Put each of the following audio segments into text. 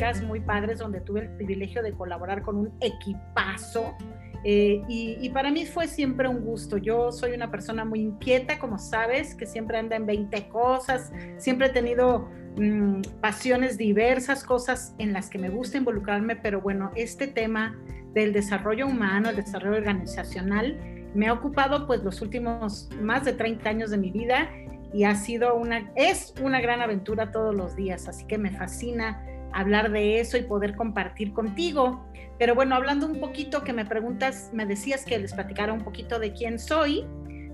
dinámicas muy padres donde tuve el privilegio de colaborar con un equipazo. Eh, y, para mí fue siempre un gusto. Yo soy una persona muy inquieta, como sabes, que siempre anda en 20 cosas, siempre he tenido mm, pasiones diversas, cosas en las que me gusta involucrarme, pero bueno, este tema del desarrollo humano, el desarrollo organizacional, me ha ocupado pues los últimos más de 30 años de mi vida y ha sido una, es una gran aventura todos los días, así que me fascina hablar de eso y poder compartir contigo. Pero bueno, hablando un poquito que me preguntas, me decías que les platicara un poquito de quién soy,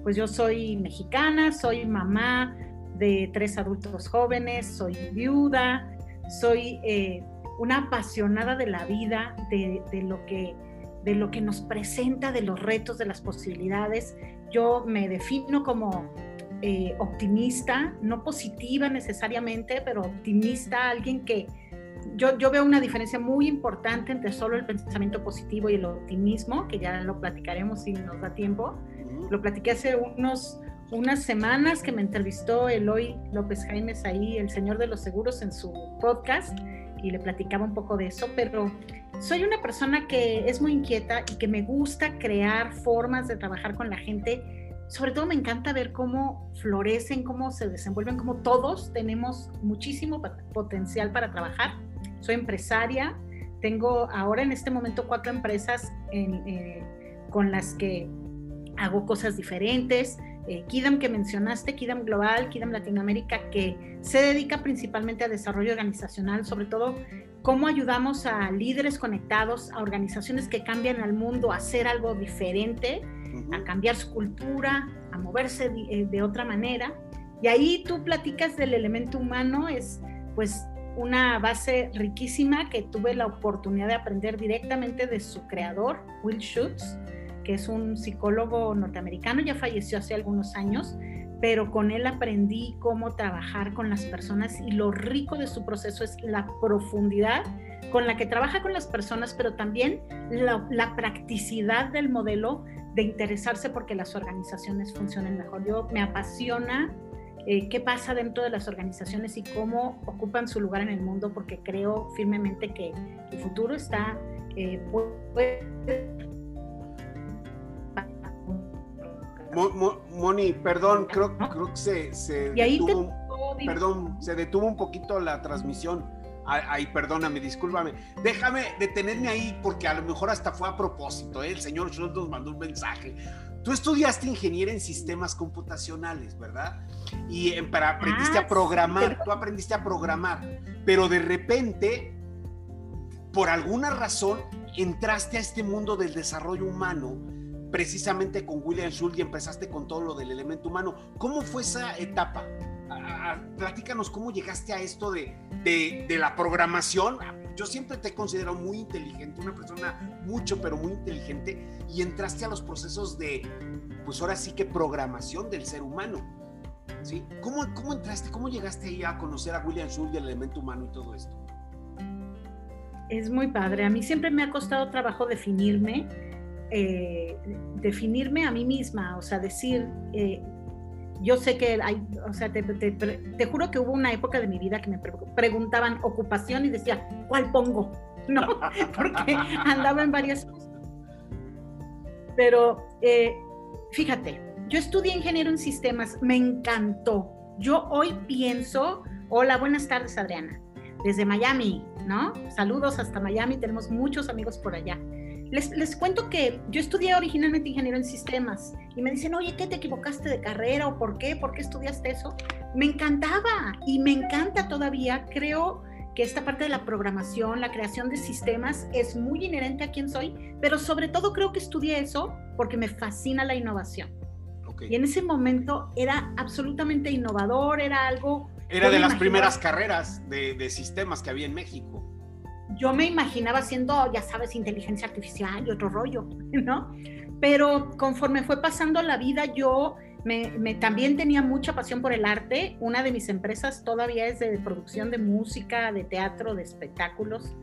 pues yo soy mexicana, soy mamá de tres adultos jóvenes, soy viuda, soy eh, una apasionada de la vida, de, lo que, de lo que nos presenta, de los retos, de las posibilidades. Yo me defino como eh, optimista, no positiva necesariamente, pero optimista, alguien que yo, yo, veo una diferencia muy importante entre solo el pensamiento positivo y el optimismo, que ya lo platicaremos si nos da tiempo. Lo platiqué hace unos, unas semanas que me entrevistó Eloy López Jaimes ahí, el señor de los seguros, en su podcast, y le platicaba un poco de eso, pero soy una persona que es muy inquieta y que me gusta crear formas de trabajar con la gente sobre todo me encanta ver cómo florecen, cómo se desenvuelven, cómo todos tenemos muchísimo potencial para trabajar. Soy empresaria, tengo ahora en este momento cuatro empresas eh, con las que hago cosas diferentes. Eh, Kidam que mencionaste, Kidam Global, Kidam Latinoamérica, que se dedica principalmente a desarrollo organizacional, sobre todo cómo ayudamos a líderes conectados, a organizaciones que cambian al mundo a hacer algo diferente a cambiar su cultura, a moverse de, eh, otra manera. Y ahí tú platicas del elemento humano, es pues una base riquísima que tuve la oportunidad de aprender directamente de su creador, Will Schutz, que es un psicólogo norteamericano, ya falleció hace algunos años, pero con él aprendí cómo trabajar con las personas y lo rico de su proceso es la profundidad con la que trabaja con las personas, pero también la, practicidad del modelo de interesarse porque las organizaciones funcionen mejor. Yo me apasiona eh, qué pasa dentro de las organizaciones y cómo ocupan su lugar en el mundo, porque creo firmemente que el futuro está... Eh, Moni, perdón, creo, creo que se, se detuvo, perdón, se detuvo un poquito la transmisión. Ay, perdóname, discúlpame. Déjame detenerme ahí porque a lo mejor hasta fue a propósito. ¿eh? El señor Schultz nos mandó un mensaje. Tú estudiaste ingeniería en sistemas computacionales, ¿verdad? Y eh, para, aprendiste a ah, programar, tú aprendiste a programar, pero de repente, por alguna razón, entraste a este mundo del desarrollo humano, precisamente con William Schultz y empezaste con todo lo del elemento humano. ¿Cómo fue esa etapa? platícanos cómo llegaste a esto de, de, la programación. Yo siempre te considero muy inteligente, una persona mucho, pero muy inteligente, y entraste a los procesos de, pues ahora sí que programación del ser humano. ¿sí? ¿Cómo, cómo entraste, cómo llegaste ahí a conocer a William Schultz y el elemento humano y todo esto? Es muy padre. A mí siempre me ha costado trabajo definirme, eh, definirme a mí misma, o sea, decir, eh, yo sé que hay, o sea, te, te, juro que hubo una época de mi vida que me preguntaban ocupación y decía, ¿cuál pongo? ¿No? Porque andaba en varias cosas. Pero eh, fíjate, yo estudié ingeniero en sistemas, me encantó. Yo hoy pienso, hola, buenas tardes Adriana, desde Miami, ¿no? Saludos hasta Miami, tenemos muchos amigos por allá. Les, cuento que yo estudié originalmente ingeniero en sistemas y me dicen, oye, ¿qué te equivocaste de carrera o por qué? ¿Por qué estudiaste eso? Me encantaba y me encanta todavía. Creo que esta parte de la programación, la creación de sistemas es muy inherente a quien soy, pero sobre todo creo que estudié eso porque me fascina la innovación. Y en ese momento era absolutamente innovador, era algo... Era de las primeras carreras de, de sistemas que había en México yo me imaginaba siendo, ya sabes, inteligencia artificial y otro rollo, ¿no? Pero conforme fue pasando la vida, yo me, también tenía mucha pasión por el arte. Una de mis empresas todavía es de producción de música, de teatro, de espectáculos,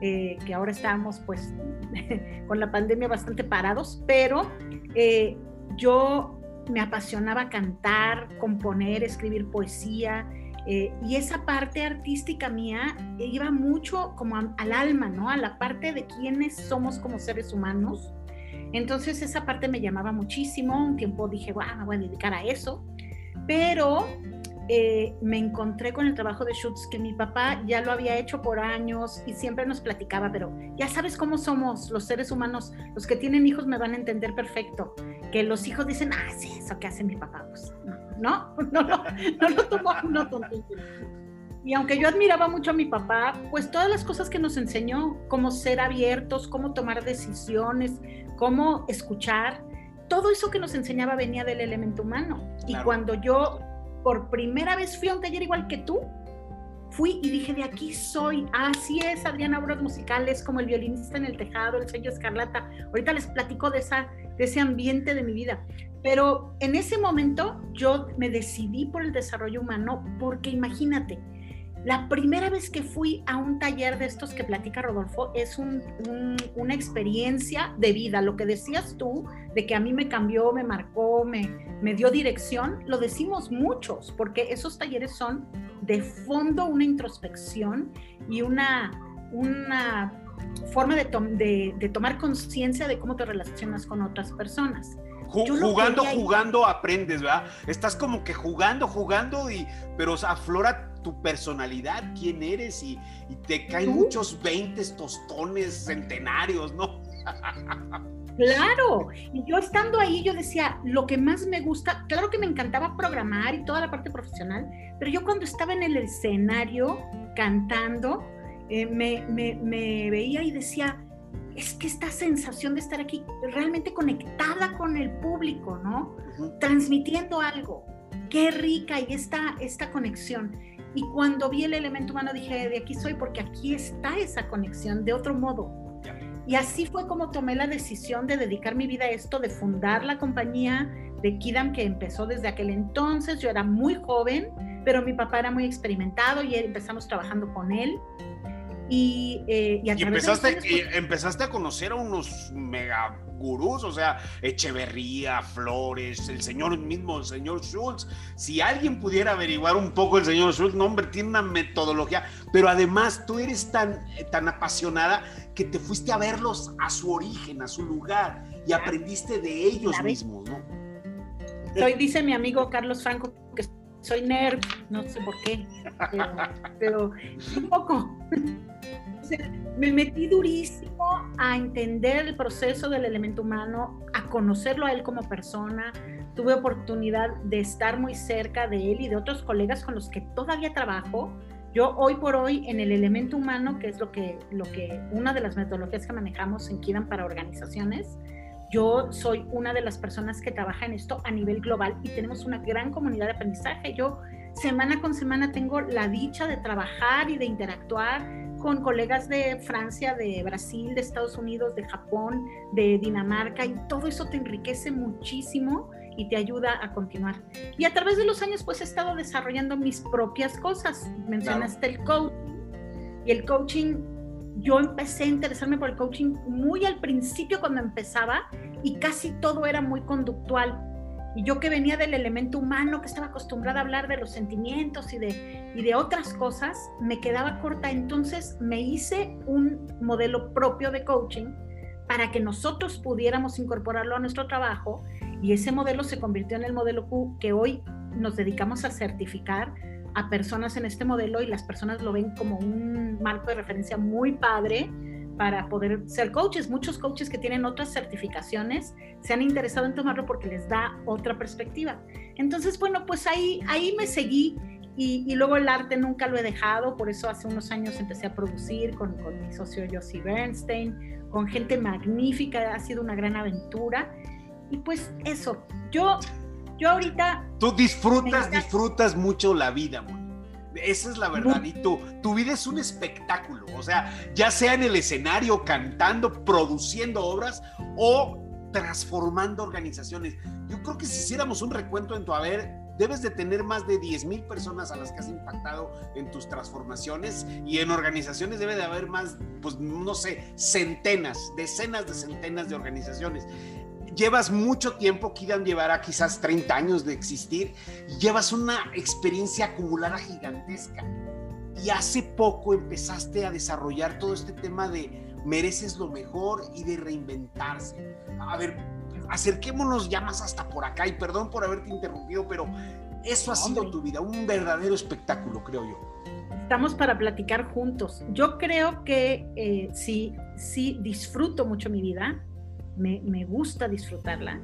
eh, que ahora estamos pues con la pandemia bastante parados, pero eh, yo me apasionaba cantar, componer, escribir poesía, Eh, y esa parte artística mía iba mucho como al alma, ¿no? A la parte de quiénes somos como seres humanos. Entonces esa parte me llamaba muchísimo. Un tiempo dije, wow, me voy a dedicar a eso. Pero eh, me encontré con el trabajo de Schutz, que mi papá ya lo había hecho por años y siempre nos platicaba, pero ya sabes cómo somos los seres humanos, los que tienen hijos me van a entender perfecto, que los hijos dicen, ah, sí, eso que hace mi papá, pues no, no, no, no, lo tomo no Y aunque yo admiraba mucho a mi papá, pues todas las cosas que nos enseñó, cómo ser abiertos, cómo tomar decisiones, cómo escuchar, todo eso que nos enseñaba venía del elemento humano. Y cuando yo por primera vez fui a un taller igual que tú, fui y dije, de aquí soy, así es Adriana Obras Musicales, como el violinista en el tejado, el sello escarlata. Ahorita les platico de, esa, de ese ambiente de mi vida. Pero en ese momento yo me decidí por el desarrollo humano porque imagínate, la primera vez que fui a un taller de estos que platica Rodolfo es una experiencia de vida. Lo que decías tú, de que a mí me cambió, me marcó, me, me dio dirección, lo decimos muchos, porque esos talleres son de fondo una introspección y una, una forma de, de tomar conciencia de cómo te relacionas con otras personas jugando, jugando aprendes, ¿verdad? Estás como que jugando, jugando, y, pero aflora tu personalidad, quién eres, y, te caen muchos veintes, tostones, centenarios, ¿no? Claro, y yo estando ahí, yo decía, lo que más me gusta, claro que me encantaba programar y toda la parte profesional, pero yo cuando estaba en el escenario cantando, eh, me, me veía y decía, es que esta sensación de estar aquí realmente conectada con el público, ¿no? Transmitiendo algo. Qué rica y esta, esta conexión. Y cuando vi el elemento humano dije, de aquí soy porque aquí está esa conexión de otro modo. Y así fue como tomé la decisión de dedicar mi vida a esto, de fundar la compañía de Kidam que empezó desde aquel entonces. Yo era muy joven, pero mi papá era muy experimentado y empezamos trabajando con él. Y, eh, empezaste, empezaste a conocer a unos mega gurús, o sea, Echeverría, Flores, el señor mismo, el señor Schultz. Si alguien pudiera averiguar un poco el señor Schultz, no, hombre, tiene una metodología, pero además tú eres tan, tan apasionada que te fuiste a verlos a su origen, a su lugar, y aprendiste de ellos mismos, ¿no? Soy, dice mi amigo Carlos Franco, que soy nerd, no sé por qué, pero un poco me metí durísimo a entender el proceso del elemento humano, a conocerlo a él como persona. Tuve oportunidad de estar muy cerca de él y de otros colegas con los que todavía trabajo. Yo hoy por hoy en el elemento humano, que es lo que, lo que una de las metodologías que manejamos en Kidan para organizaciones, yo soy una de las personas que trabaja en esto a nivel global y tenemos una gran comunidad de aprendizaje. Yo semana con semana tengo la dicha de trabajar y de interactuar con colegas de Francia, de Brasil, de Estados Unidos, de Japón, de Dinamarca, y todo eso te enriquece muchísimo y te ayuda a continuar. Y a través de los años, pues he estado desarrollando mis propias cosas. Mencionaste el coaching, y el coaching, yo empecé a interesarme por el coaching muy al principio cuando empezaba, y casi todo era muy conductual y yo que venía del elemento humano, que estaba acostumbrada a hablar de los sentimientos y de, y de otras cosas, me quedaba corta. Entonces me hice un modelo propio de coaching para que nosotros pudiéramos incorporarlo a nuestro trabajo y ese modelo se convirtió en el modelo que hoy nos dedicamos a certificar a personas en este modelo y las personas lo ven como un marco de referencia muy padre para poder ser coaches. Muchos coaches que tienen otras certificaciones se han interesado en tomarlo porque les da otra perspectiva. Entonces, bueno, pues ahí, ahí me seguí y, luego el arte nunca lo he dejado, por eso hace unos años empecé a producir con, con mi socio Josie Bernstein, con gente magnífica, ha sido una gran aventura. Y pues eso, yo, yo ahorita... Tú disfrutas, disfrutas mucho la vida, amor. Esa es la verdad. Y tu, tu vida es un espectáculo. O sea, ya sea en el escenario, cantando, produciendo obras o transformando organizaciones. Yo creo que si hiciéramos un recuento en tu haber, debes de tener más de 10 mil personas a las que has impactado en tus transformaciones y en organizaciones debe de haber más, pues no sé, centenas, decenas de centenas de organizaciones. Llevas mucho tiempo, Kidan llevará quizás 30 años de existir, y llevas una experiencia acumulada gigantesca. Y hace poco empezaste a desarrollar todo este tema de mereces lo mejor y de reinventarse. A ver, acerquémonos ya más hasta por acá y perdón por haberte interrumpido, pero eso ha sido tu vida, un verdadero espectáculo, creo yo. Estamos para platicar juntos. Yo creo que eh, sí, sí disfruto mucho mi vida, me, gusta disfrutarla.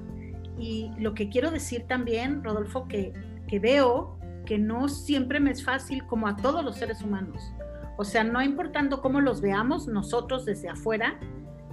Y lo que quiero decir también, Rodolfo, que, que veo que no siempre me es fácil como a todos los seres humanos. O sea, no importando cómo los veamos nosotros desde afuera,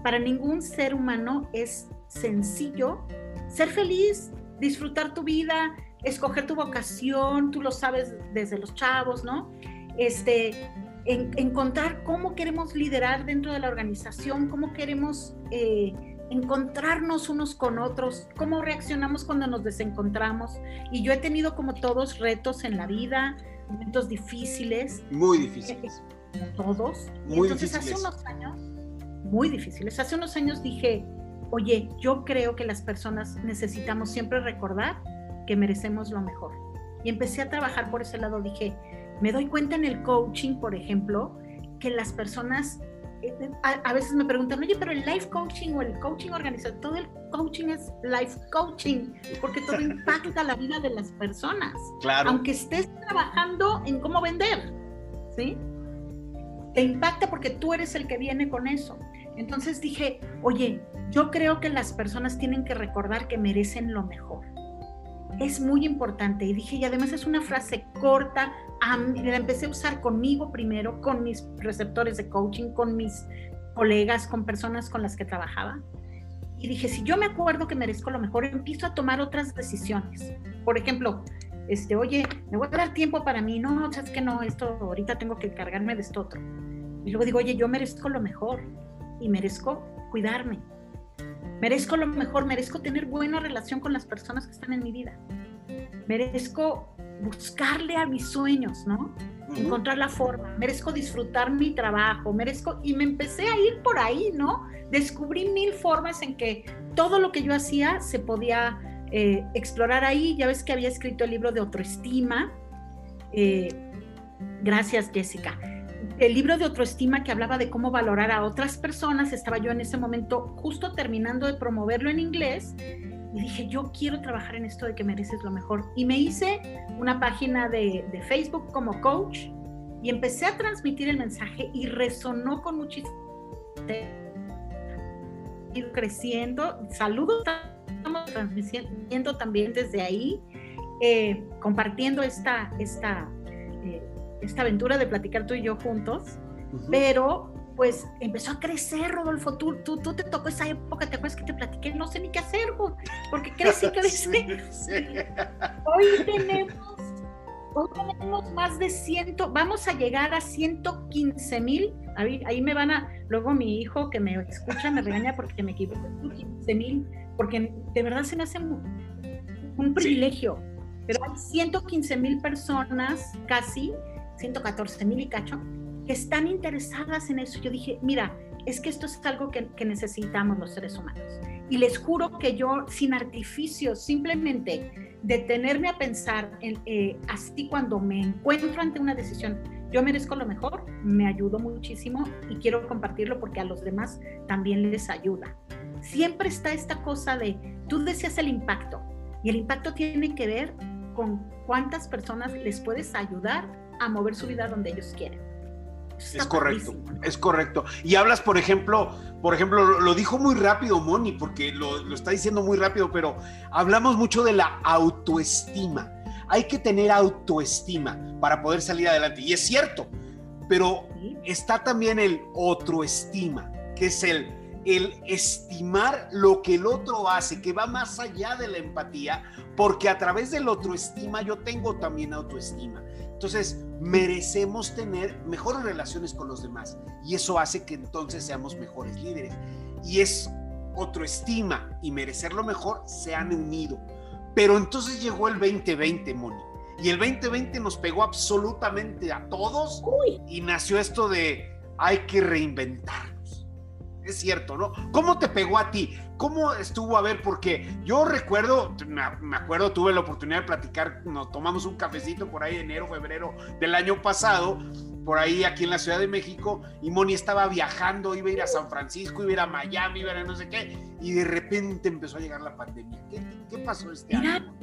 para ningún ser humano es sencillo ser feliz, disfrutar tu vida, escoger tu vocación, tú lo sabes desde los chavos, ¿no? Este, encontrar cómo queremos liderar dentro de la organización, cómo queremos eh, encontrarnos unos con otros, cómo reaccionamos cuando nos desencontramos. Y yo he tenido como todos retos en la vida, momentos difíciles. Muy difíciles. Todos. Muy entonces hace unos años, muy difíciles, hace unos años dije, oye, yo creo que las personas necesitamos siempre recordar que merecemos lo mejor. Y empecé a trabajar por ese lado. Dije, me doy cuenta en el coaching, por ejemplo, que las personas eh, a, veces me preguntan, oye, pero el life coaching o el coaching organizado, todo el coaching es life coaching, porque todo impacta la vida de las personas. Claro. Aunque estés trabajando en cómo vender, ¿sí? Te impacta porque tú eres el que viene con eso. Entonces dije, oye, yo creo que las personas tienen que recordar que merecen lo mejor es muy importante. Y dije, y además es una frase corta, la empecé a usar conmigo primero, con mis receptores de coaching, con mis colegas, con personas con las que trabajaba. Y dije, si yo me acuerdo que merezco lo mejor, empiezo a tomar otras decisiones. Por ejemplo, este, oye, me voy a dar tiempo para mí, no, sabes que no, esto ahorita tengo que cargarme de esto otro. Y luego digo, oye, yo merezco lo mejor y merezco cuidarme, Merezco lo mejor, merezco tener buena relación con las personas que están en mi vida. Merezco buscarle a mis sueños, ¿no? Encontrar la forma. Merezco disfrutar mi trabajo, merezco... Y me empecé a ir por ahí, ¿no? Descubrí mil formas en que todo lo que yo hacía se podía eh, explorar ahí. Ya ves que había escrito el libro de autoestima. Eh, gracias, Jessica el libro de autoestima que hablaba de cómo valorar a otras personas, estaba yo en ese momento justo terminando de promoverlo en inglés y dije, yo quiero trabajar en esto de que mereces lo mejor. Y me hice una página de, Facebook como coach y empecé a transmitir el mensaje y resonó con muchísimo. Ir creciendo. Saludos, estamos transmitiendo también desde ahí, eh, compartiendo esta, esta eh, esta aventura de platicar tú y yo juntos, pero pues empezó a crecer, Rodolfo. Tú, tú, tú te tocó esa época, ¿te acuerdas que te platiqué? No sé ni qué hacer, porque crecí, crecí. Hoy tenemos, hoy tenemos más de ciento, vamos a llegar a 115 mil. Ahí, ahí me van a, luego mi hijo que me escucha me regaña porque me equivoco, 115 mil, porque de verdad se me hace un, privilegio. Pero hay 115 mil personas casi 114 mil y cacho, que están interesadas en eso. Yo dije, mira, es que esto es algo que, necesitamos los seres humanos. Y les juro que yo, sin artificios, simplemente detenerme a pensar en, eh, así cuando me encuentro ante una decisión, yo merezco lo mejor, me ayudó muchísimo y quiero compartirlo porque a los demás también les ayuda. Siempre está esta cosa de, tú deseas el impacto y el impacto tiene que ver con cuántas personas les puedes ayudar a mover su vida donde ellos quieren. Es correcto, es correcto. Y hablas, por ejemplo, por ejemplo, lo, dijo muy rápido Moni, porque lo, está diciendo muy rápido, pero hablamos mucho de la autoestima. Hay que tener autoestima para poder salir adelante. Y es cierto, pero está también el otro-estima, que es el, el estimar lo que el otro hace, que va más allá de la empatía, porque a través del otro estima yo tengo también autoestima. Entonces, merecemos tener mejores relaciones con los demás y eso hace que entonces seamos mejores líderes. Y es otro estima y merecer lo mejor se han unido. Pero entonces llegó el 2020, Moni. Y el 2020 nos pegó absolutamente a todos y nació esto de hay que reinventarnos. Es cierto, ¿no? ¿Cómo te pegó a ti? ¿Cómo estuvo? A ver, porque yo recuerdo, me acuerdo, tuve la oportunidad de platicar, nos tomamos un cafecito por ahí enero, febrero del año pasado, por ahí aquí en la Ciudad de México, y Moni estaba viajando, iba a ir a San Francisco, iba a ir a Miami, iba a ir a no sé qué, y de repente empezó a llegar la pandemia. ¿Qué, pasó este año?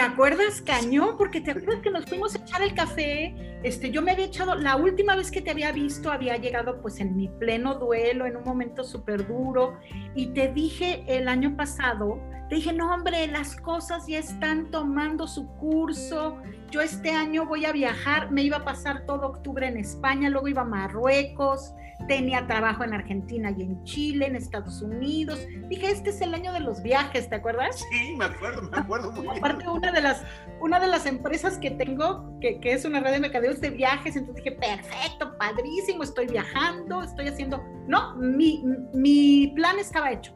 ¿Te acuerdas, Cañón? Porque te acuerdas que nos fuimos a echar el café. Este, yo me había echado, la última vez que te había visto, había llegado pues en mi pleno duelo, en un momento súper duro. Y te dije el año pasado, te dije, no, hombre, las cosas ya están tomando su curso. Yo este año voy a viajar, me iba a pasar todo octubre en España, luego iba a Marruecos, tenía trabajo en Argentina y en Chile, en Estados Unidos. Dije, este es el año de los viajes, ¿te acuerdas? Sí, me acuerdo, me acuerdo muy bien. Aparte, una de las, una de las empresas que tengo, que, que es una red de mercadeos de viajes, entonces dije, perfecto, padrísimo, estoy viajando, estoy haciendo... No, mi, mi plan estaba hecho.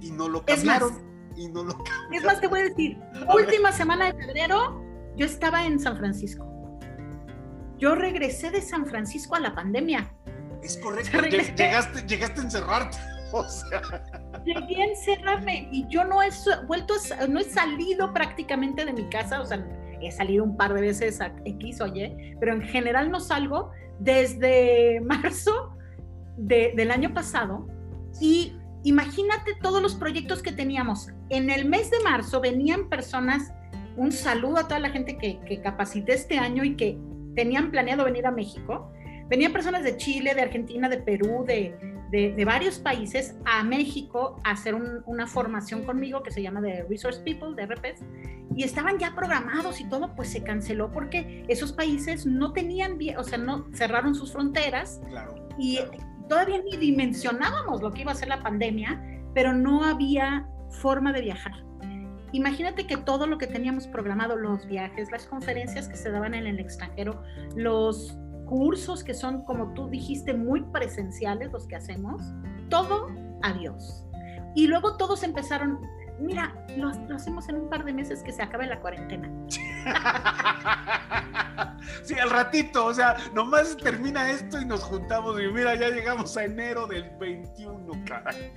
Y no lo cambiaron. Es más, y no lo cambiaron. Es más, te voy a decir, última semana de febrero, yo estaba en San Francisco. Yo regresé de San Francisco a la pandemia. Es correcto. Llegaste, llegaste a encerrarte. O sea. Llegué a encerrarme y yo no he vuelto, no he salido prácticamente de mi casa, o sea, he salido un par de veces a X o Y, pero en general no salgo desde marzo del año pasado y imagínate todos los proyectos que teníamos. En el mes de marzo venían personas, un saludo a toda la gente que, que capacité este año y que tenían planeado venir a México Venían personas de Chile, de Argentina, de Perú, de, de, varios países a México a hacer una formación conmigo que se llama de Resource People, de RPs, y estaban ya programados y todo, pues se canceló porque esos países no tenían, o sea, no cerraron sus fronteras y todavía ni dimensionábamos lo que iba a ser la pandemia, pero no había forma de viajar. Imagínate que todo lo que teníamos programado, los viajes, las conferencias que se daban en el extranjero, los cursos que son, como tú dijiste, muy presenciales los que hacemos, todo adiós. Y luego todos empezaron, mira, lo, hacemos en un par de meses que se acabe la cuarentena. Sí, al ratito, o sea, nomás termina esto y nos juntamos y mira, ya llegamos a enero del 21, caray.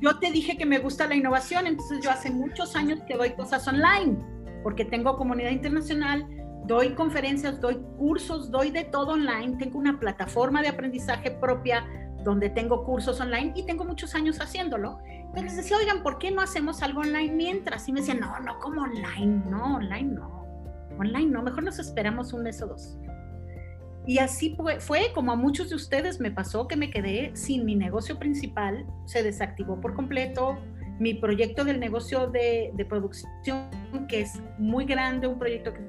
Yo te dije que me gusta la innovación, entonces yo hace muchos años que doy cosas online, porque tengo comunidad internacional, doy conferencias, doy cursos, doy de todo online, tengo una plataforma de aprendizaje propia donde tengo cursos online y tengo muchos años haciéndolo. Entonces les decía, oigan, ¿por qué no hacemos algo online mientras? Y me decían, no, no, como online, no, online no, online no, mejor nos esperamos un mes o dos. Y así fue, como a muchos de ustedes me pasó que me quedé sin mi negocio principal, se desactivó por completo, mi proyecto del negocio de, de producción, que es muy grande, un proyecto que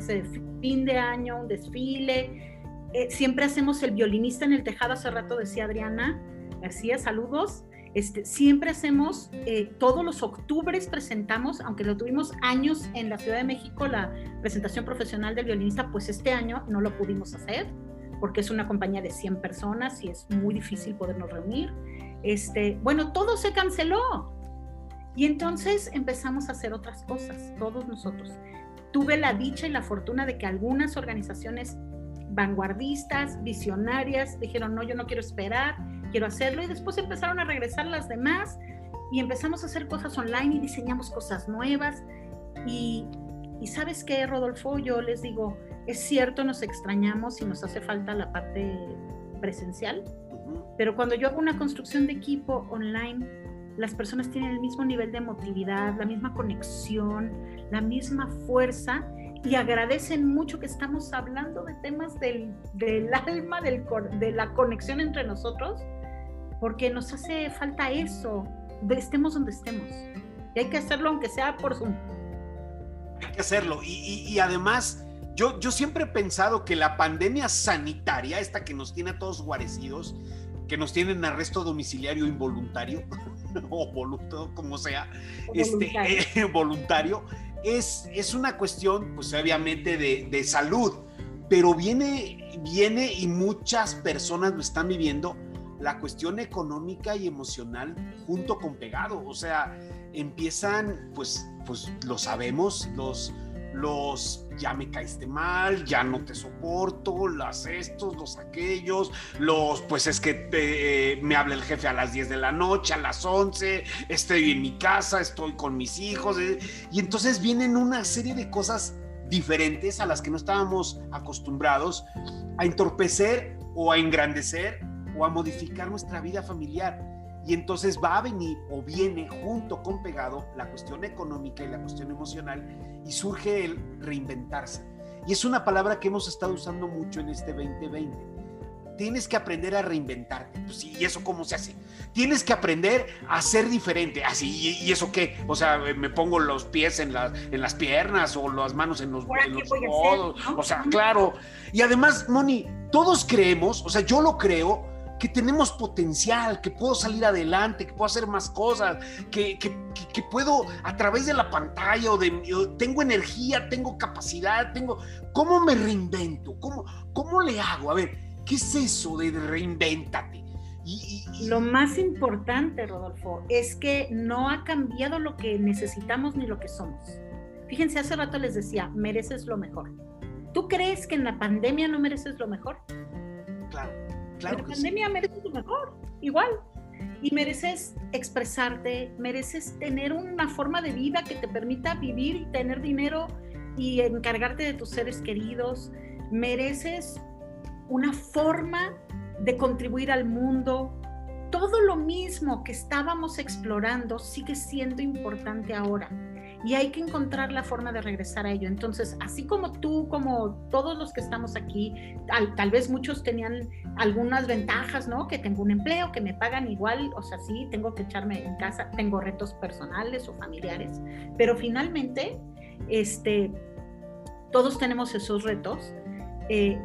de fin de año, un desfile. Eh, siempre hacemos el violinista en el tejado, hace rato decía Adriana García, saludos. Este, siempre hacemos, eh, todos los octubres presentamos, aunque lo tuvimos años en la Ciudad de México, la presentación profesional del violinista, pues este año no lo pudimos hacer porque es una compañía de 100 personas y es muy difícil podernos reunir. Este, bueno, todo se canceló. Y entonces empezamos a hacer otras cosas, todos nosotros tuve la dicha y la fortuna de que algunas organizaciones vanguardistas, visionarias, dijeron, no, yo no quiero esperar, quiero hacerlo, y después empezaron a regresar las demás y empezamos a hacer cosas online y diseñamos cosas nuevas. Y, y sabes qué, Rodolfo, yo les digo, es cierto, nos extrañamos y nos hace falta la parte presencial, pero cuando yo hago una construcción de equipo online, las personas tienen el mismo nivel de emotividad, la misma conexión, la misma fuerza y agradecen mucho que estamos hablando de temas del, alma, del, de la conexión entre nosotros, porque nos hace falta eso, estemos donde estemos. Y hay que hacerlo aunque sea por Zoom. Hay que hacerlo. Y, además, yo, yo siempre he pensado que la pandemia sanitaria, esta que nos tiene a todos guarecidos, que nos tiene en arresto domiciliario involuntario, o voluntario, como sea, este, voluntario, es, es una cuestión, pues obviamente, de, de, salud, pero viene, viene y muchas personas lo están viviendo, la cuestión económica y emocional junto con pegado, o sea, empiezan, pues, pues lo sabemos, los, los ya me caíste mal, ya no te soporto, las estos, los aquellos, los pues es que eh, me habla el jefe a las 10 de la noche, a las 11, estoy en mi casa, estoy con mis hijos, eh, y entonces vienen una serie de cosas diferentes a las que no estábamos acostumbrados a entorpecer o a engrandecer o a modificar nuestra vida familiar. Y entonces va a venir o viene junto con pegado la cuestión económica y la cuestión emocional y surge el reinventarse. Y es una palabra que hemos estado usando mucho en este 2020. Tienes que aprender a reinventarte. Pues, ¿Y eso cómo se hace? Tienes que aprender a ser diferente. Así, ¿y, eso qué? O sea, me pongo los pies en, en las piernas o las manos en los, codos. O sea, claro. Y además, Moni, todos creemos, o sea, yo lo creo, que tenemos potencial, que puedo salir adelante, que puedo hacer más cosas, que, puedo a través de la pantalla o de tengo energía, tengo capacidad, tengo ¿cómo me reinvento? ¿Cómo, cómo le hago? A ver, ¿qué es eso de reinvéntate? Lo más importante, Rodolfo, es que no ha cambiado lo que necesitamos ni lo que somos. Fíjense, hace rato les decía, mereces lo mejor. ¿Tú crees que en la pandemia no mereces lo mejor? Claro la pandemia mereces lo mejor, igual. Y mereces expresarte, mereces tener una forma de vida que te permita vivir y tener dinero y encargarte de tus seres queridos. Mereces una forma de contribuir al mundo. Todo lo mismo que estábamos explorando sigue siendo importante ahora y hay que encontrar la forma de regresar a ello. Entonces, así como tú, como todos los que estamos aquí, tal, vez muchos tenían algunas ventajas, ¿no? Que tengo un empleo, que me pagan igual, o sea, sí, tengo que echarme en casa, tengo retos personales o familiares, pero finalmente, este, todos tenemos esos retos, eh,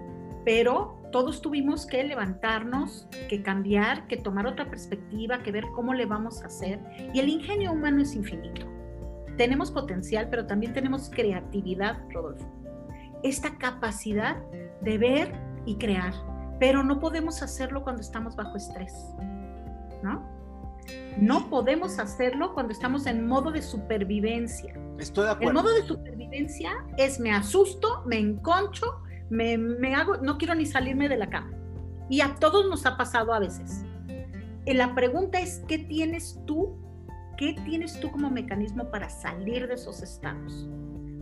pero todos tuvimos que levantarnos, que cambiar, que tomar otra perspectiva, que ver cómo le vamos a hacer. Y el ingenio humano es infinito tenemos potencial, pero también tenemos creatividad, Rodolfo. Esta capacidad de ver y crear, pero no podemos hacerlo cuando estamos bajo estrés, ¿no? No podemos hacerlo cuando estamos en modo de supervivencia. Estoy de acuerdo. El modo de supervivencia es me asusto, me enconcho, me, me hago, no quiero ni salirme de la cama. Y a todos nos ha pasado a veces. La pregunta es, ¿qué tienes tú ¿qué tienes tú como mecanismo para salir de esos estados?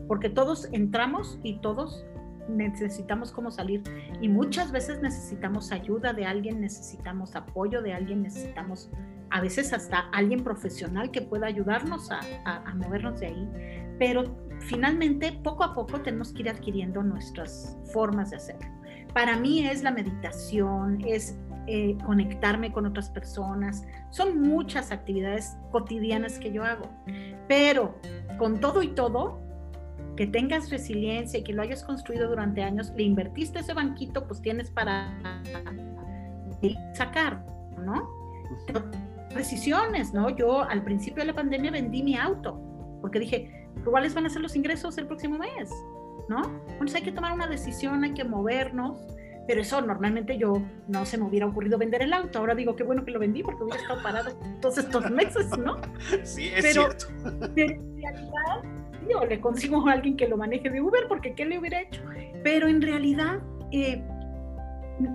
Porque todos entramos y todos necesitamos cómo salir y muchas veces necesitamos ayuda de alguien, necesitamos apoyo de alguien, necesitamos a veces hasta alguien profesional que pueda ayudarnos a, a movernos de ahí, pero finalmente poco a poco tenemos que ir adquiriendo nuestras formas de hacerlo. Para mí es la meditación, es eh, conectarme con otras personas. Son muchas actividades cotidianas que yo hago. Pero con todo y todo, que tengas resiliencia y que lo hayas construido durante años, le invertiste ese banquito, pues tienes para sacar, ¿no? Decisiones, ¿no? Yo al principio de la pandemia vendí mi auto, porque dije, ¿cuáles van a ser los ingresos el próximo mes? ¿No? Entonces hay que tomar una decisión, hay que movernos pero eso normalmente yo no se me hubiera ocurrido vender el auto. Ahora digo, qué bueno que lo vendí porque hubiera estado parado todos estos meses, ¿no? Sí, es cierto. Pero en realidad, yo le consigo a alguien que lo maneje de Uber porque ¿qué le hubiera hecho? Pero en realidad... Eh,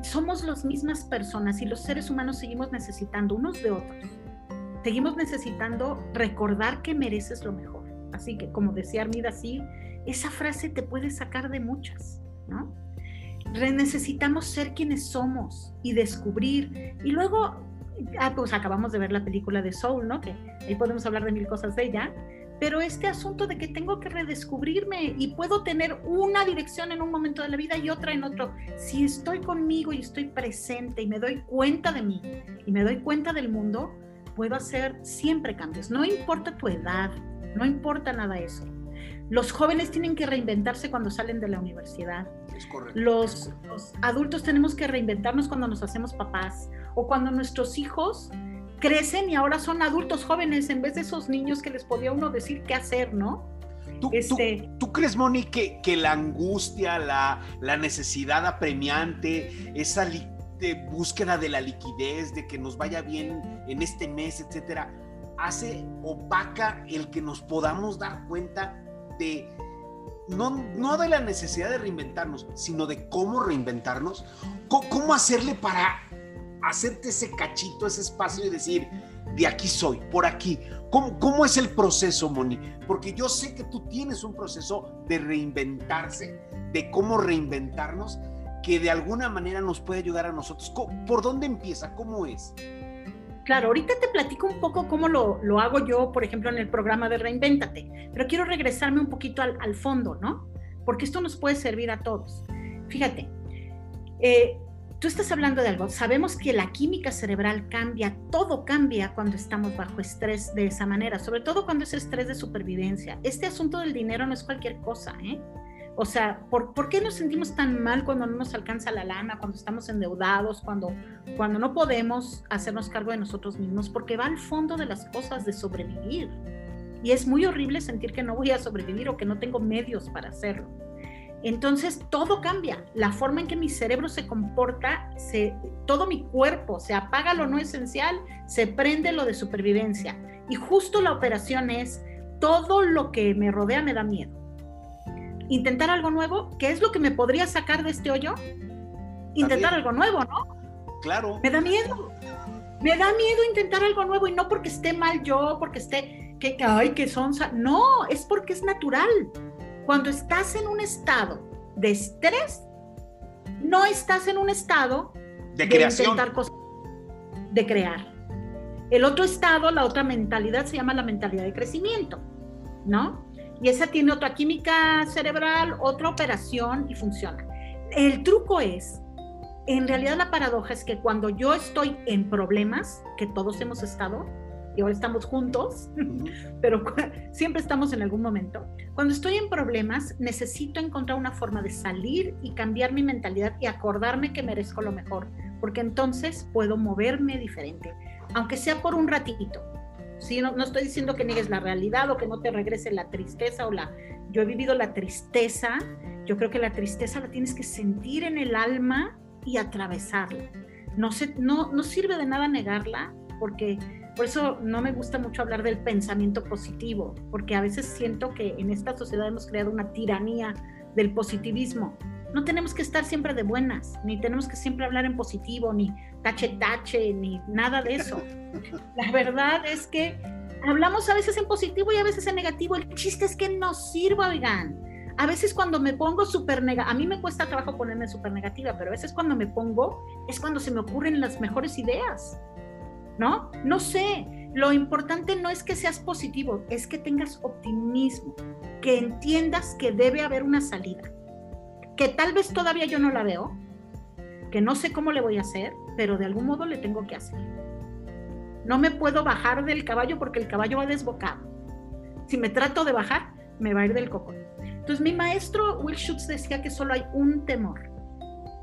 somos las mismas personas y los seres humanos seguimos necesitando unos de otros. Seguimos necesitando recordar que mereces lo mejor. Así que, como decía Armida, sí, esa frase te puede sacar de muchas, ¿no? Necesitamos ser quienes somos y descubrir. Y luego, ah, pues acabamos de ver la película de Soul, ¿no? Que ahí podemos hablar de mil cosas de ella. Pero este asunto de que tengo que redescubrirme y puedo tener una dirección en un momento de la vida y otra en otro. Si estoy conmigo y estoy presente y me doy cuenta de mí y me doy cuenta del mundo, puedo hacer siempre cambios. No importa tu edad, no importa nada eso. Los jóvenes tienen que reinventarse cuando salen de la universidad. Los, adultos tenemos que reinventarnos cuando nos hacemos papás o cuando nuestros hijos crecen y ahora son adultos jóvenes en vez de esos niños que les podía uno decir qué hacer, ¿no? ¿Tú, este, crees, Moni, que, que, la angustia, la, la necesidad apremiante, esa búsqueda de la liquidez, de que nos vaya bien en este mes, etcétera, hace opaca el que nos podamos dar cuenta de no, no de la necesidad de reinventarnos, sino de cómo reinventarnos, cómo, hacerle para hacerte ese cachito, ese espacio y decir, de aquí soy, por aquí. ¿Cómo, ¿Cómo, es el proceso, Moni? Porque yo sé que tú tienes un proceso de reinventarse, de cómo reinventarnos, que de alguna manera nos puede ayudar a nosotros. ¿Por dónde empieza? ¿Cómo es? Claro, ahorita te platico un poco cómo lo, lo, hago yo, por ejemplo, en el programa de Reinvéntate, pero quiero regresarme un poquito al, al fondo, ¿no? Porque esto nos puede servir a todos. Fíjate, eh, tú estás hablando de algo, sabemos que la química cerebral cambia, todo cambia cuando estamos bajo estrés de esa manera, sobre todo cuando es estrés de supervivencia. Este asunto del dinero no es cualquier cosa, ¿eh? O sea, ¿por, ¿por, qué nos sentimos tan mal cuando no nos alcanza la lana, cuando estamos endeudados, cuando, no podemos hacernos cargo de nosotros mismos? Porque va al fondo de las cosas de sobrevivir. Y es muy horrible sentir que no voy a sobrevivir o que no tengo medios para hacerlo. Entonces todo cambia. La forma en que mi cerebro se comporta, todo mi cuerpo, se apaga lo no esencial, se prende lo de supervivencia. Y justo la operación es, todo lo que me rodea me da miedo intentar algo nuevo, ¿qué es lo que me podría sacar de este hoyo? Intentar algo nuevo, ¿no? Claro. Me da miedo. Me da miedo intentar algo nuevo y no porque esté mal yo, porque esté, que, ay, que son, no, es porque es natural. Cuando estás en un estado de estrés, no estás en un estado de, creación. intentar cosas, de crear. El otro estado, la otra mentalidad se llama la mentalidad de crecimiento, ¿no? Y esa tiene otra química cerebral, otra operación y funciona. El truco es, en realidad la paradoja es que cuando yo estoy en problemas, que todos hemos estado, y ahora estamos juntos, pero siempre estamos en algún momento. Cuando estoy en problemas, necesito encontrar una forma de salir y cambiar mi mentalidad y acordarme que merezco lo mejor, porque entonces puedo moverme diferente, aunque sea por un ratito. No, estoy diciendo que niegues la realidad o que no te regrese la tristeza o la... Yo he vivido la tristeza, yo creo que la tristeza la tienes que sentir en el alma y atravesarla. No, se, no, no sirve de nada negarla porque por eso no me gusta mucho hablar del pensamiento positivo, porque a veces siento que en esta sociedad hemos creado una tiranía del positivismo. No tenemos que estar siempre de buenas, ni tenemos que siempre hablar en positivo, ni tache tache, ni nada de eso. La verdad es que hablamos a veces en positivo y a veces en negativo. El chiste es que nos sirva, oigan. A veces cuando me pongo súper negativa, a mí me cuesta trabajo ponerme súper negativa, pero a veces cuando me pongo es cuando se me ocurren las mejores ideas, ¿no? No sé, lo importante no es que seas positivo, es que tengas optimismo, que entiendas que debe haber una salida, que tal vez todavía yo no la veo, que no sé cómo le voy a hacer, pero de algún modo le tengo que hacer. No me puedo bajar del caballo porque el caballo va desbocado. Si me trato de bajar, me va a ir del coco. Entonces mi maestro Will Schutz decía que solo hay un temor.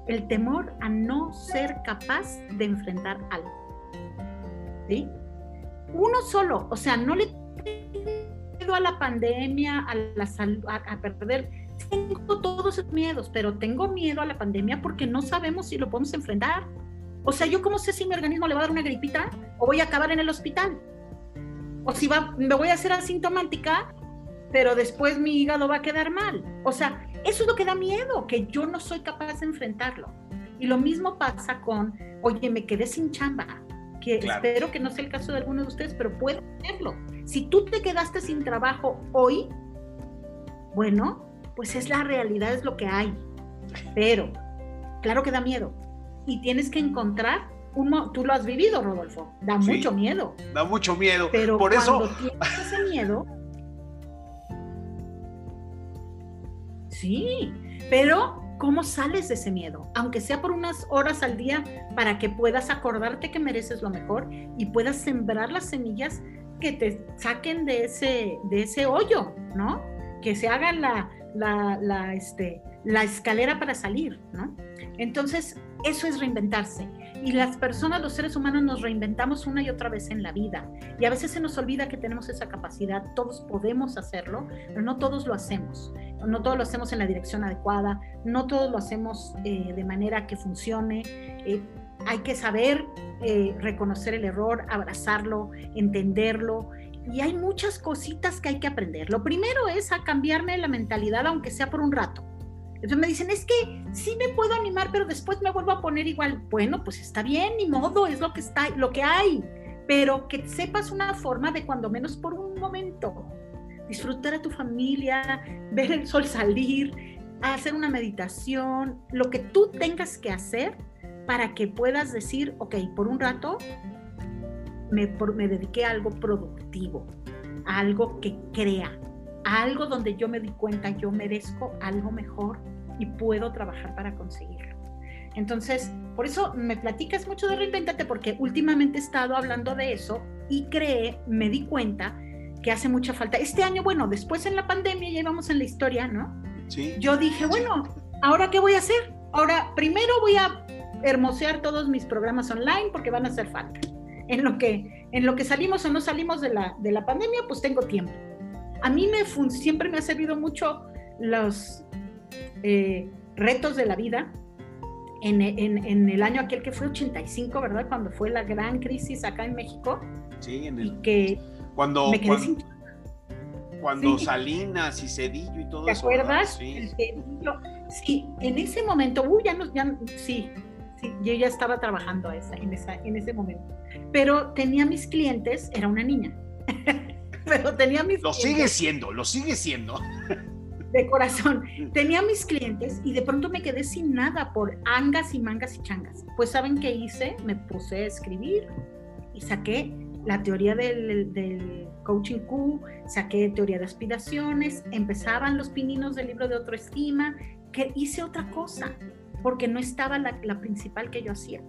El temor a no ser capaz de enfrentar algo. ¿Sí? Uno solo, o sea, no le tengo a la pandemia, a la salud, a perder tengo todos esos miedos, pero tengo miedo a la pandemia porque no sabemos si lo podemos enfrentar. O sea, ¿yo cómo sé si mi organismo le va a dar una gripita o voy a acabar en el hospital? O si va, me voy a hacer asintomática, pero después mi hígado va a quedar mal. O sea, eso es lo que da miedo, que yo no soy capaz de enfrentarlo. Y lo mismo pasa con, oye, me quedé sin chamba, que espero que no sea el caso de alguno de ustedes, pero puede serlo. Si tú te quedaste sin trabajo hoy, bueno, pues es la realidad, es lo que hay. Pero, claro que da miedo, y tienes que encontrar un, tú lo has vivido, Rodolfo, da mucho miedo. Da mucho miedo. Pero por cuando eso tienes ese miedo, sí, pero ¿cómo sales de ese miedo? Aunque sea por unas horas al día para que puedas acordarte que mereces lo mejor y puedas sembrar las semillas que te saquen de ese, de ese hoyo, ¿no? Que se hagan la, la, la, este, la escalera para salir, ¿no? Entonces, eso es reinventarse. Y las personas, los seres humanos, nos reinventamos una y otra vez en la vida. Y a veces se nos olvida que tenemos esa capacidad. Todos podemos hacerlo, pero no todos lo hacemos. No todos lo hacemos en la dirección adecuada. No todos lo hacemos eh, de manera que funcione. Eh, hay que saber eh, reconocer el error, abrazarlo, entenderlo y hay muchas cositas que hay que aprender. Lo primero es a cambiarme la mentalidad, aunque sea por un rato. Entonces me dicen, es que sí me puedo animar, pero después me vuelvo a poner igual. Bueno, pues está bien, ni modo, es lo que está, lo que hay. Pero que sepas una forma de cuando menos por un momento disfrutar a tu familia, ver el sol salir, hacer una meditación, lo que tú tengas que hacer para que puedas decir, ok, por un rato me, me dediqué a algo productivo, a algo que crea, a algo donde yo me di cuenta, yo merezco algo mejor y puedo trabajar para conseguirlo. Entonces, por eso me platicas mucho de Reinventate, porque últimamente he estado hablando de eso y creé, me di cuenta que hace mucha falta. Este año, bueno, después en la pandemia, ya íbamos en la historia, ¿no? Sí. Yo dije, bueno, ¿ahora qué voy a hacer? Ahora, primero voy a hermosear todos mis programas online porque van a hacer falta. En lo que, en lo que salimos o no salimos de la, de la pandemia, pues tengo tiempo. A mí me siempre me ha servido mucho los eh, retos de la vida. En, en, el año aquel que fue 85, ¿verdad? Cuando fue la gran crisis acá en México. Sí, en el... Y que cuando, me quedé sin... cuando Salinas y Cedillo y todo eso. ¿Te acuerdas? Sí. sí, en ese momento, uy, ya no, ya, sí, sí, yo ya estaba trabajando esa, en, esa, en ese momento. Pero tenía mis clientes, era una niña. pero tenía mis... Lo sigue siendo, lo sigue siendo. de corazón. Tenía mis clientes y de pronto me quedé sin nada por angas y mangas y changas. Pues ¿saben qué hice? Me puse a escribir y saqué la teoría del, del coaching Q, saqué teoría de aspiraciones, empezaban los pininos del libro de autoestima, que hice otra cosa, porque no estaba la, la principal que yo hacía.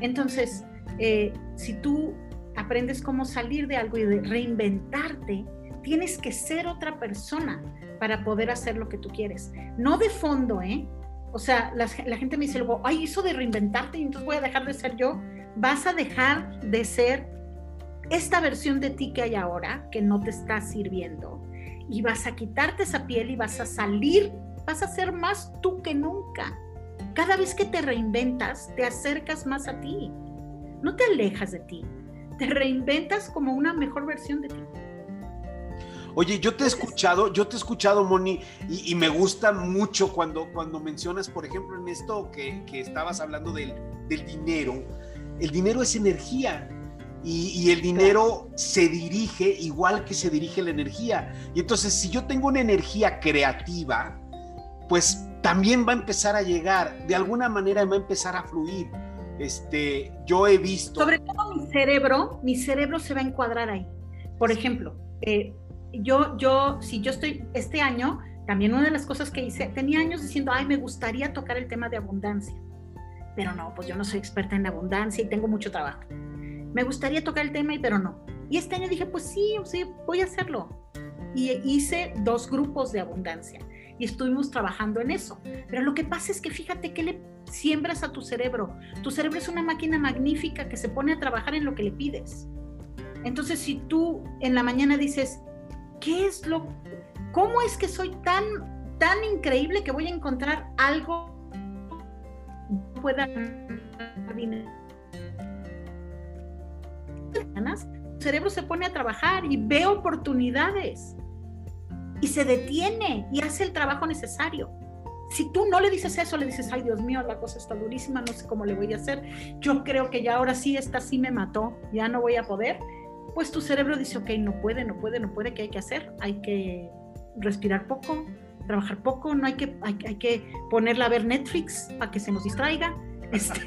Entonces, eh, si tú aprendes cómo salir de algo y de reinventarte, tienes que ser otra persona para poder hacer lo que tú quieres. No de fondo, ¿eh? O sea, la, gente me dice luego, ay, eso de reinventarte y entonces voy a dejar de ser yo. Vas a dejar de ser esta versión de ti que hay ahora, que no te está sirviendo, y vas a quitarte esa piel y vas a salir, vas a ser más tú que nunca. Cada vez que te reinventas, te acercas más a ti. No te alejas de ti, te reinventas como una mejor versión de ti. Oye, yo te he escuchado, yo te he escuchado, Moni, y, me gusta mucho cuando, cuando mencionas, por ejemplo, en esto que, estabas hablando del, dinero. El dinero es energía, y, el dinero se dirige igual que se dirige la energía. Y entonces, si yo tengo una energía creativa, pues también va a empezar a llegar, de alguna manera va a empezar a fluir. Este, yo he visto. Sobre todo mi cerebro, mi cerebro se va a encuadrar ahí. Por ejemplo, eh, yo, yo, si yo estoy este año, también una de las cosas que hice, tenía años diciendo, ay, me gustaría tocar el tema de abundancia. Pero no, pues yo no soy experta en abundancia y tengo mucho trabajo. Me gustaría tocar el tema, pero no. Y este año dije, pues sí, sí, voy a hacerlo. Y hice dos grupos de abundancia y estuvimos trabajando en eso. Pero lo que pasa es que fíjate que le siembras a tu cerebro. Tu cerebro es una máquina magnífica que se pone a trabajar en lo que le pides. Entonces, si tú en la mañana dices, ¿qué es lo, cómo es que soy tan, tan increíble que voy a encontrar algo que pueda dinero? El cerebro se pone a trabajar y ve oportunidades y se detiene y hace el trabajo necesario. Si tú no le dices eso, le dices, ay Dios mío, la cosa está durísima, no sé cómo le voy a hacer, yo creo que ya ahora sí, esta sí me mató, ya no voy a poder, pues tu cerebro dice, ok, no puede, no puede, no puede, ¿qué hay que hacer? Hay que respirar poco, trabajar poco, no hay que, hay, que ponerla a ver Netflix para que se nos distraiga. Este,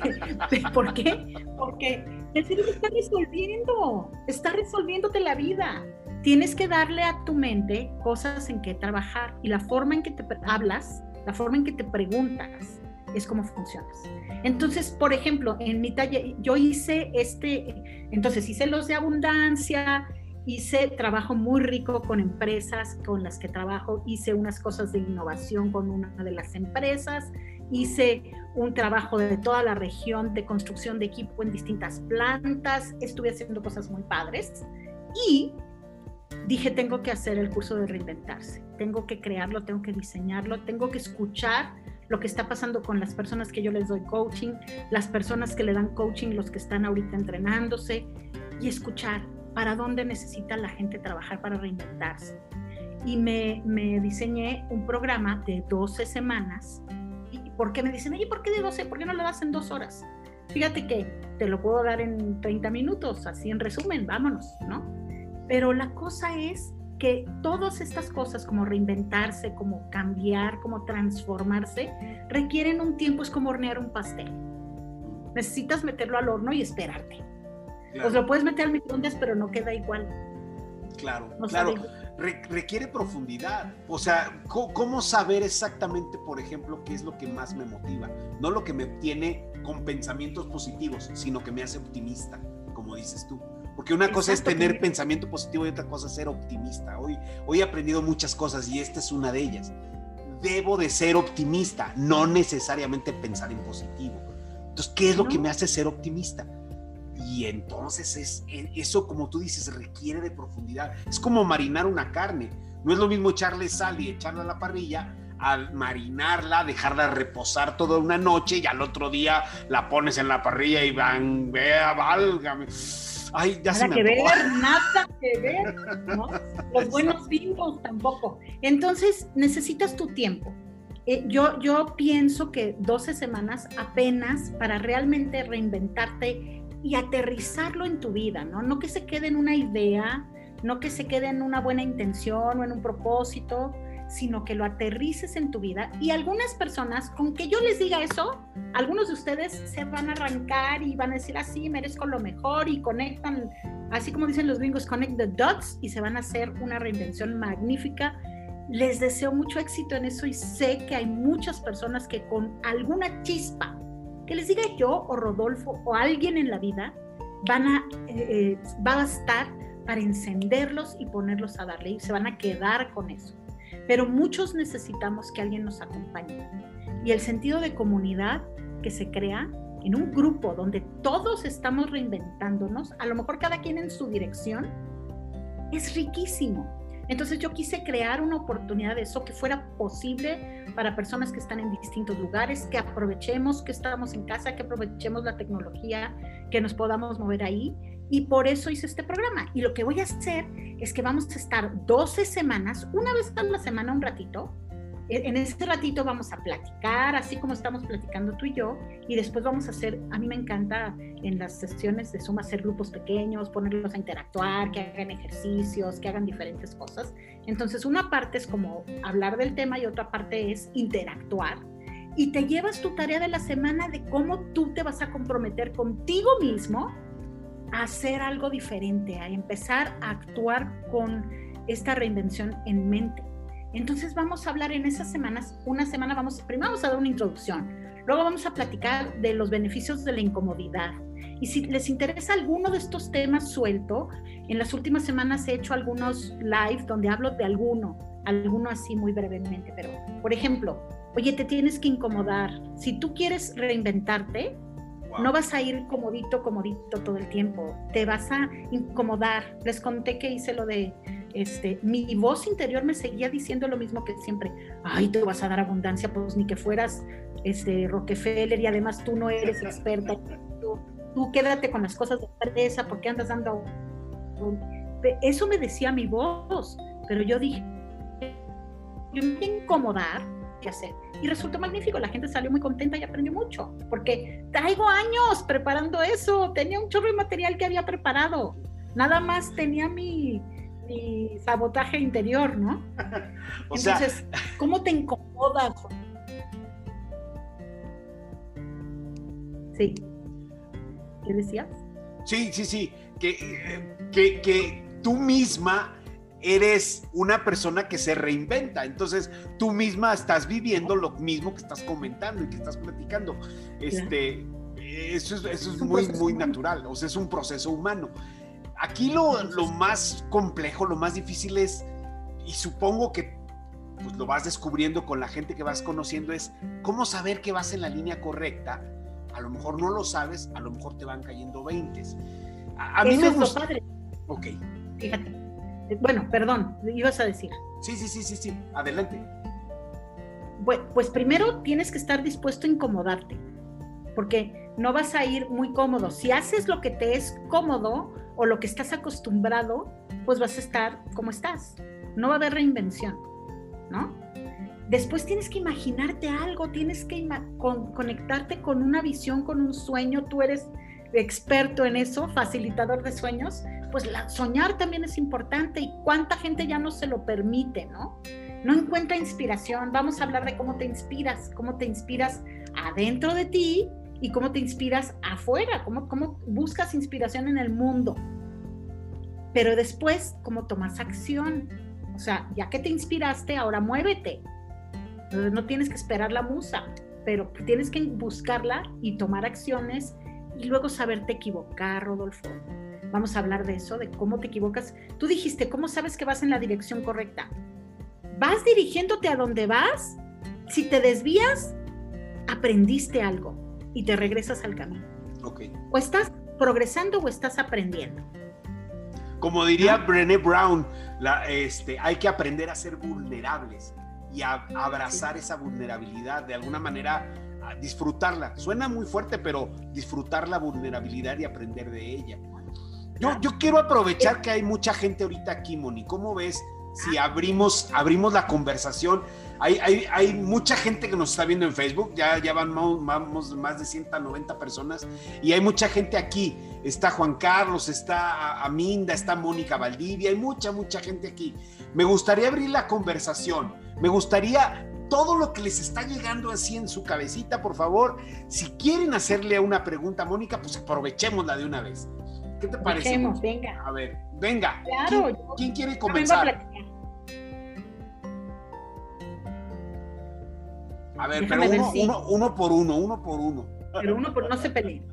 ¿Por qué? Porque el cerebro está resolviendo, está resolviéndote la vida tienes que darle a tu mente cosas en que trabajar y la forma en que te hablas, la forma en que te preguntas, es cómo funcionas. Entonces, por ejemplo, en mi taller, yo hice este, entonces hice los de abundancia, hice trabajo muy rico con empresas con las que trabajo, hice unas cosas de innovación con una de las empresas, hice un trabajo de toda la región de construcción de equipo en distintas plantas, estuve haciendo cosas muy padres y dije, tengo que hacer el curso de reinventarse, tengo que crearlo, tengo que diseñarlo, tengo que escuchar lo que está pasando con las personas que yo les doy coaching, las personas que le dan coaching, los que están ahorita entrenándose, y escuchar para dónde necesita la gente trabajar para reinventarse. Y me, diseñé un programa de 12 semanas. ¿Y por qué me dicen, oye, ¿por qué de 12? ¿Por qué no lo das en dos horas? Fíjate que te lo puedo dar en 30 minutos, así en resumen, vámonos, ¿no? Pero la cosa es que todas estas cosas como reinventarse, como cambiar, como transformarse, requieren un tiempo, es como hornear un pastel. Necesitas meterlo al horno y esperarte. Pues lo puedes meter al microondas, pero no queda igual. Claro, claro. requiere profundidad. O sea, ¿cómo, saber exactamente, por ejemplo, qué es lo que más me motiva? No lo que me tiene con pensamientos positivos, sino que me hace optimista, como dices tú. Porque una cosa es tener pensamiento positivo y otra cosa es ser optimista. Hoy, hoy he aprendido muchas cosas y esta es una de ellas. Debo de ser optimista, no necesariamente pensar en positivo. Entonces, ¿qué es lo que me hace ser optimista? Y entonces es, eso, como tú dices, requiere de profundidad. Es como marinar una carne. No es lo mismo echarle sal y echarla a la parrilla al marinarla, dejarla reposar toda una noche y al otro día la pones en la parrilla y van, vea, válgame. Ay, ya nada que ver, nada que ver, Los buenos vinos tampoco. Entonces, necesitas tu tiempo. Eh, yo, yo pienso que 12 semanas apenas para realmente reinventarte y aterrizarlo en tu vida, ¿no? No que se quede en una idea, no que se quede en una buena intención o en un propósito, sino que lo aterrices en tu vida. Y algunas personas, con que yo les diga eso, algunos de ustedes se van a arrancar y van a decir así, ah, merezco lo mejor y conectan, así como dicen los bingos, connect the dots y se van a hacer una reinvención magnífica. Les deseo mucho éxito en eso y sé que hay muchas personas que con alguna chispa que les diga yo o Rodolfo o alguien en la vida, van a, eh, eh, va a estar para encenderlos y ponerlos a darle y se van a quedar con eso. Pero muchos necesitamos que alguien nos acompañe. Y el sentido de comunidad que se crea en un grupo donde todos estamos reinventándonos, a lo mejor cada quien en su dirección, es riquísimo. Entonces yo quise crear una oportunidad de eso que fuera posible para personas que están en distintos lugares, que aprovechemos que estamos en casa, que aprovechemos la tecnología, que nos podamos mover ahí. Y por eso hice este programa. Y lo que voy a hacer es que vamos a estar 12 semanas, una vez a la semana, un ratito, e, en este ratito vamos a platicar, así como estamos platicando tú y yo, y después vamos a hacer, a mí me encanta en las sesiones de Zoom hacer grupos pequeños, ponerlos a interactuar, que hagan ejercicios, que hagan diferentes cosas. Entonces, una parte es como hablar del tema y otra parte es interactuar. Y te llevas tu tarea de la semana de cómo tú te vas a comprometer contigo mismo hacer algo diferente, a empezar a actuar con esta reinvención en mente. Entonces vamos a hablar en esas semanas, una semana vamos, primero vamos a dar una introducción, luego vamos a platicar de los beneficios de la incomodidad. Y si les interesa alguno de estos temas suelto, en las últimas semanas he hecho algunos live donde hablo de alguno, alguno así muy brevemente, pero por ejemplo, oye, te tienes que incomodar. Si tú quieres reinventarte, no vas a ir comodito, comodito todo el tiempo, te vas a incomodar. Les conté que hice lo de este, mi voz interior me seguía diciendo lo mismo que siempre, ay, te vas a dar abundancia, pues ni que fueras este, Rockefeller y además tú no eres experta, tú, quédate con las cosas de empresa porque andas dando... Eso me decía mi voz, pero yo dije, yo me voy a incomodar, ¿qué hacer? Y resultó magnífico, la gente salió muy contenta y aprendió mucho, porque traigo años preparando eso, tenía un chorro de material que había preparado, nada más tenía mi, mi sabotaje interior, ¿no? Entonces, ¿cómo te incomodas? Sí. ¿Qué decías? Sí, sí, sí. Que, que, que tú misma eres una persona que se reinventa. Entonces, tú misma estás viviendo lo mismo que estás comentando y que estás platicando. Este, eso es, eso es muy, muy natural. O sea, es un proceso humano. Aquí lo, más complejo, lo más difícil es, y supongo que pues, lo vas descubriendo con la gente que vas conociendo, es cómo saber que vas en la línea correcta. A lo mejor no lo sabes, a lo mejor te van cayendo 20. A, mí me gusta. Ok. Fíjate. Bueno, perdón, ibas a decir. Sí, sí, sí, sí, sí. Adelante. Bueno, pues primero tienes que estar dispuesto a incomodarte, porque no vas a ir muy cómodo. Si haces lo que te es cómodo o lo que estás acostumbrado, pues vas a estar como estás. No va a haber reinvención, ¿no? Después tienes que imaginarte algo, tienes que conectarte con una visión, con un sueño. Tú eres experto en eso, facilitador de sueños. Pues soñar también es importante y cuánta gente ya no se lo permite, ¿no? No encuentra inspiración. Vamos a hablar de cómo te inspiras, cómo te inspiras adentro de ti y cómo te inspiras afuera, cómo, cómo buscas inspiración en el mundo. Pero después, cómo tomas acción. O sea, ya que te inspiraste, ahora muévete. No tienes que esperar la musa, pero tienes que buscarla y tomar acciones y luego saberte equivocar, Rodolfo. Vamos a hablar de eso, de cómo te equivocas. Tú dijiste, ¿cómo sabes que vas en la dirección correcta? Vas dirigiéndote a donde vas. Si te desvías, aprendiste algo y te regresas al camino. Okay. O estás progresando o estás aprendiendo. Como diría Brené Brown, la, este, hay que aprender a ser vulnerables y a, abrazar esa vulnerabilidad, de alguna manera disfrutarla. Suena muy fuerte, pero disfrutar la vulnerabilidad y aprender de ella. Yo, yo quiero aprovechar que hay mucha gente ahorita aquí, Moni. ¿Cómo ves si abrimos, abrimos la conversación? Hay, hay, hay, mucha gente que nos está viendo en Facebook, ya, ya van vamos, más de 190 personas, y hay mucha gente aquí. Está Juan Carlos, está Aminda, está Mónica Valdivia, hay mucha, mucha gente aquí. Me gustaría abrir la conversación, me gustaría todo lo que les está llegando así en su cabecita, por favor, si quieren hacerle una pregunta a Mónica, pues aprovechémosla de una vez. ¿Qué te parece? venga. A ver, venga. Claro. ¿Quién, quiere comenzar? A ver, pero uno, por uno, uno por uno. Pero uno por no se peleen.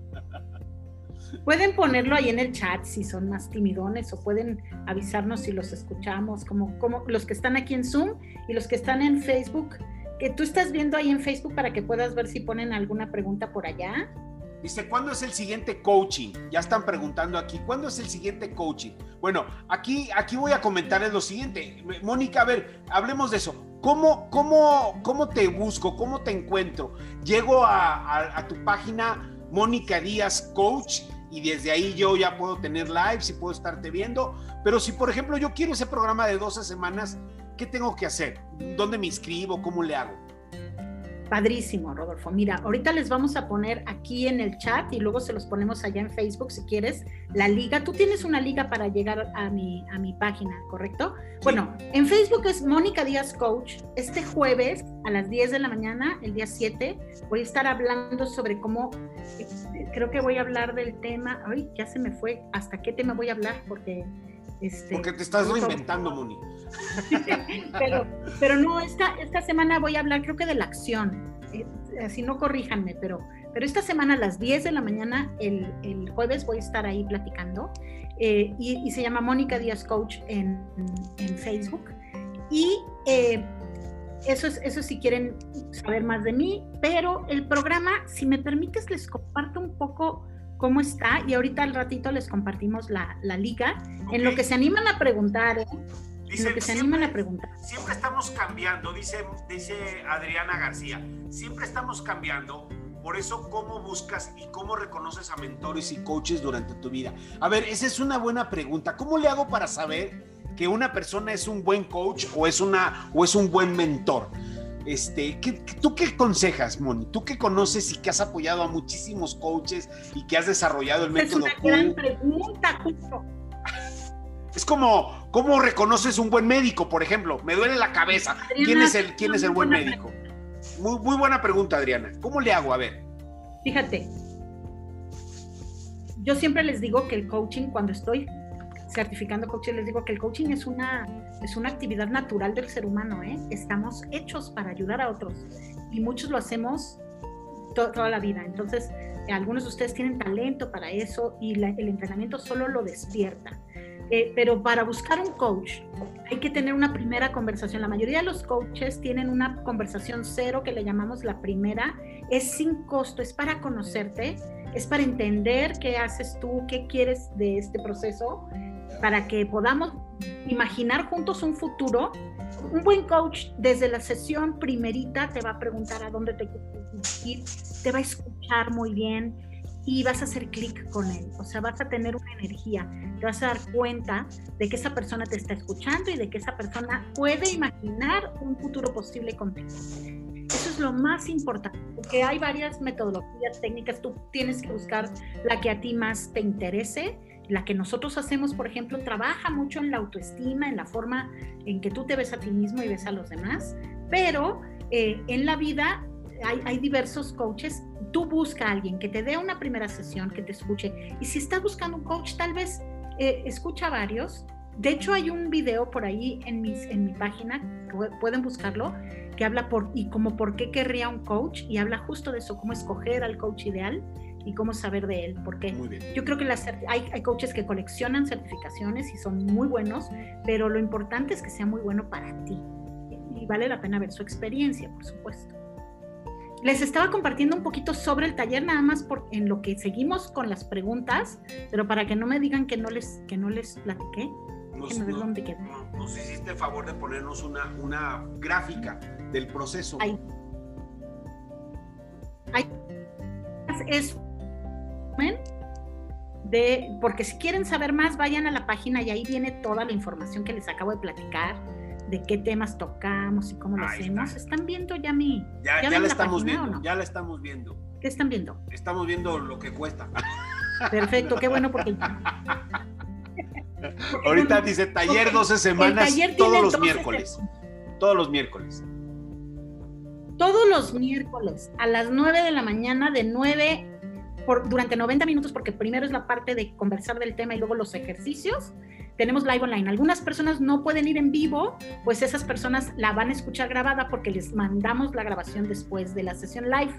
Pueden ponerlo ahí en el chat si son más timidones o pueden avisarnos si los escuchamos, como, como los que están aquí en Zoom y los que están en Facebook, que tú estás viendo ahí en Facebook para que puedas ver si ponen alguna pregunta por allá. Dice, ¿cuándo es el siguiente coaching? Ya están preguntando aquí, ¿cuándo es el siguiente coaching? Bueno, aquí, aquí voy a comentarles lo siguiente. Mónica, a ver, hablemos de eso. ¿Cómo, cómo, cómo te busco? ¿Cómo te encuentro? Llego a, tu página Mónica Díaz Coach y desde ahí yo ya puedo tener lives y puedo estarte viendo. Pero si, por ejemplo, yo quiero ese programa de 12 semanas, ¿qué tengo que hacer? ¿Dónde me inscribo? ¿Cómo le hago? Padrísimo, Rodolfo. Mira, ahorita les vamos a poner aquí en el chat y luego se los ponemos allá en Facebook si quieres la liga. Tú tienes una liga para llegar a mi, a mi página, ¿correcto? Bueno, en Facebook es Mónica Díaz Coach. Este jueves a las 10 de la mañana, el día 7, voy a estar hablando sobre cómo, este, creo que voy a hablar del tema, ay, ya se me fue, ¿hasta qué tema voy a hablar? Porque este, Porque te estás reinventando, Moni. pero, pero no, esta, esta semana voy a hablar creo que de la acción. Eh, así no corríjanme, pero, pero esta semana a las 10 de la mañana, el, el jueves, voy a estar ahí platicando. Eh, y, se llama Mónica Díaz Coach en, en Facebook. Y eh, eso es eso si quieren saber más de mí, pero el programa, si me permites, les comparto un poco cómo está y ahorita al ratito les compartimos la, liga en lo que se animan a preguntar. ¿eh? en lo que se animan a preguntar. Siempre estamos cambiando, dice, dice Adriana García, siempre estamos cambiando. Por eso, ¿cómo buscas y cómo reconoces a mentores y coaches durante tu vida? A ver, esa es una buena pregunta. ¿Cómo le hago para saber que una persona es un buen coach o es, una, o es un buen mentor? Este, ¿qué, ¿Tú qué aconsejas, Moni? Tú que conoces y que has apoyado a muchísimos coaches y que has desarrollado el método. Es una gran pregunta, justo. Es como, ¿cómo reconoces un buen médico, por ejemplo? Me duele la cabeza. ¿Quién es el, quién es el buen médico? Muy, muy buena pregunta, Adriana. ¿Cómo le hago? A ver. Fíjate, yo siempre les digo que el coaching, cuando estoy certificando coaching, les digo que el coaching es una, es una actividad natural del ser humano, ¿eh? Estamos hechos para ayudar a otros y muchos lo hacemos toda la vida. Entonces, algunos de ustedes tienen talento para eso y el entrenamiento solo lo despierta. Eh, pero para buscar un coach hay que tener una primera conversación. La mayoría de los coaches tienen una conversación cero que le llamamos la primera. Es sin costo, es para conocerte, es para entender qué haces tú, qué quieres de este proceso para que podamos imaginar juntos un futuro. Un buen coach desde la sesión primerita te va a preguntar a dónde te quieres ir, te va a escuchar muy bien, y vas a hacer clic con él, o sea, vas a tener una energía, te vas a dar cuenta de que esa persona te está escuchando y de que esa persona puede imaginar un futuro posible contigo. Eso es lo más importante, porque hay varias metodologías técnicas, tú tienes que buscar la que a ti más te interese. La que nosotros hacemos, por ejemplo, trabaja mucho en la autoestima, en la forma en que tú te ves a ti mismo y ves a los demás, pero eh, en la vida hay, diversos coaches tú busca a alguien que te dé una primera sesión, que te escuche. Y si estás buscando un coach, tal vez eh, escucha varios. De hecho, hay un video por ahí en, mis, en mi página, pueden buscarlo, que habla por y como por qué querría un coach y habla justo de eso, cómo escoger al coach ideal y cómo saber de él. Porque yo creo que las, hay, hay coaches que coleccionan certificaciones y son muy buenos, pero lo importante es que sea muy bueno para ti. Y vale la pena ver su experiencia, por supuesto. Les estaba compartiendo un poquito sobre el taller, nada más por, en lo que seguimos con las preguntas, pero para que no me digan que no les, que no les platiqué. Nos, ver dónde queda. nos hiciste el favor de ponernos una, una gráfica del proceso. Ahí. Ahí. Es de, porque si quieren saber más, vayan a la página y ahí viene toda la información que les acabo de platicar de qué temas tocamos y cómo lo hacemos. ¿Están viendo ya mi... Ya, ya, la estamos viendo, ya la estamos viendo. ¿Qué están viendo? Estamos viendo lo que cuesta. Perfecto, qué bueno porque... Ahorita dice taller 12 semanas todos los miércoles. Todos los miércoles. Todos los miércoles a las 9 de la mañana, de 9 durante 90 minutos, porque primero es la parte de conversar del tema y luego los ejercicios tenemos live online. Algunas personas no pueden ir en vivo, pues esas personas la van a escuchar grabada porque les mandamos la grabación después de la sesión live.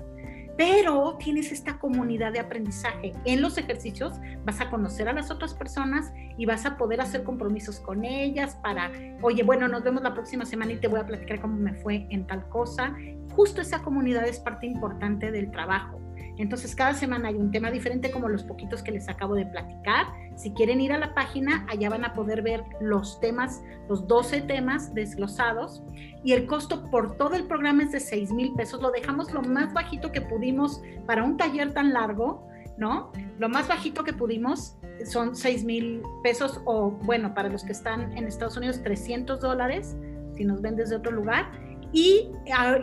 Pero tienes esta comunidad de aprendizaje. En los ejercicios vas a conocer a las otras personas y vas a poder hacer compromisos con ellas para, oye, bueno, nos vemos la próxima semana y te voy a platicar cómo me fue en tal cosa. Justo esa comunidad es parte importante del trabajo. Entonces, cada semana hay un tema diferente como los poquitos que les acabo de platicar. Si quieren ir a la página, allá van a poder ver los temas, los 12 temas desglosados. Y el costo por todo el programa es de 6 mil pesos. Lo dejamos lo más bajito que pudimos para un taller tan largo, ¿no? Lo más bajito que pudimos son 6 mil pesos o, bueno, para los que están en Estados Unidos, 300 dólares, si nos ven desde otro lugar y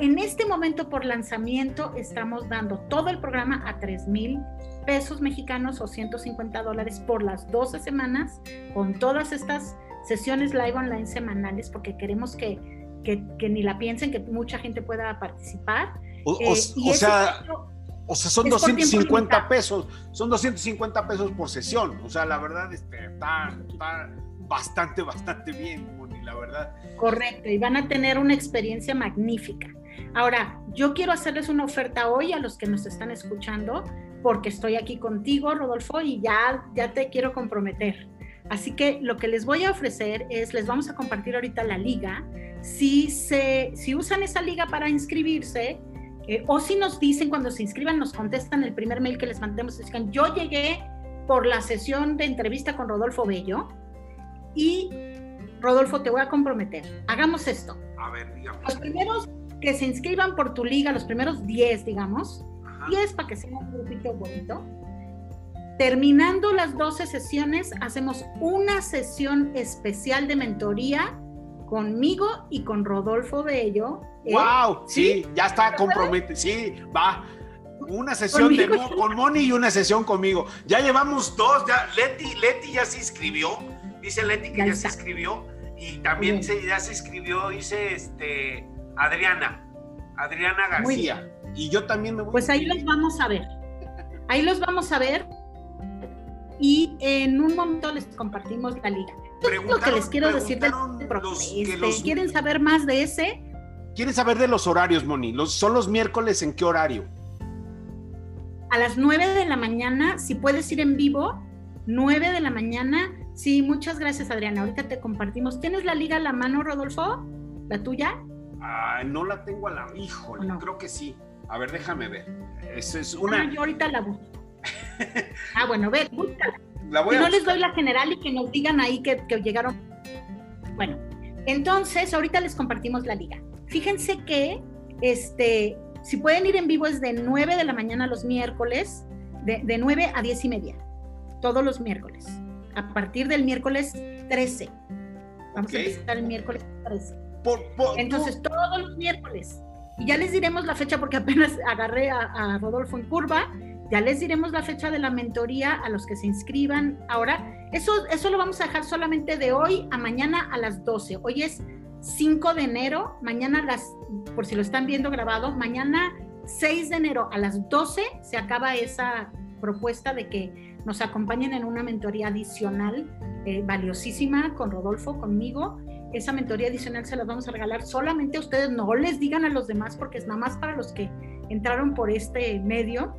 en este momento por lanzamiento estamos dando todo el programa a 3 mil pesos mexicanos o 150 dólares por las 12 semanas con todas estas sesiones live online semanales porque queremos que, que, ni la piensen, que mucha gente pueda participar. O, eh, sea... o sea, son 250 pesos, son 250 pesos por sesión. O sea, la verdad este, está, está bastante, bastante bien la verdad. Correcto, y van a tener una experiencia magnífica. Ahora, yo quiero hacerles una oferta hoy a los que nos están escuchando, porque estoy aquí contigo, Rodolfo, y ya, ya te quiero comprometer. Así que lo que les voy a ofrecer es, les vamos a compartir ahorita la liga. Si, se, si usan esa liga para inscribirse, eh, o si nos dicen cuando se inscriban, nos contestan el primer mail que les mandemos, dicen, yo llegué por la sesión de entrevista con Rodolfo Bello y Rodolfo, te voy a comprometer. Hagamos esto. A ver, digamos. Los primeros que se inscriban por tu liga, los primeros 10, digamos, 10 para que sea un grupito bonito. Terminando las 12 sesiones, hacemos una sesión especial de mentoría conmigo y con Rodolfo Bello. ¡Wow! ¿eh? Sí, ya está comprometido. Sí, va. Una sesión de, con Moni y una sesión conmigo. Ya llevamos dos. Ya, Leti, Leti ya se inscribió. Dice Leti que ya se inscribió y también se, ya se escribió, dice este, Adriana, Adriana García. Y yo también me voy. Pues ahí los vamos a ver. Ahí los vamos a ver. Y en un momento les compartimos la liga. Lo que les quiero decir del este, ¿Quieren saber más de ese? ¿Quieren saber de los horarios, Moni? Los, ¿Son los miércoles en qué horario? A las 9 de la mañana, si puedes ir en vivo, 9 de la mañana Sí, muchas gracias, Adriana. Ahorita te compartimos. ¿Tienes la liga a la mano, Rodolfo? ¿La tuya? Ah, no la tengo a la. Híjole, creo que sí. A ver, déjame ver. Eso es una. Ah, yo ahorita la busco. ah, bueno, ve, búscala. La voy no les doy la general y que nos digan ahí que, que llegaron. Bueno, entonces ahorita les compartimos la liga. Fíjense que este, si pueden ir en vivo es de 9 de la mañana los miércoles de, de 9 a 10 y media, todos los miércoles, a partir del miércoles 13. Vamos a empezar el miércoles 13. Entonces, todos los miércoles. Y ya les diremos la fecha porque apenas agarré a, Rodolfo en curva. Ya les diremos la fecha de la mentoría a los que se inscriban. Ahora, eso, eso lo vamos a dejar solamente de hoy a mañana a las 12. Hoy es 5 de enero, mañana las, por si lo están viendo grabado, mañana 6 de enero a las 12 se acaba esa propuesta de que nos acompañen en una mentoría adicional eh, valiosísima con Rodolfo, conmigo. Esa mentoría adicional se las vamos a regalar solamente a ustedes, no les digan a los demás porque es nada más para los que entraron por este medio.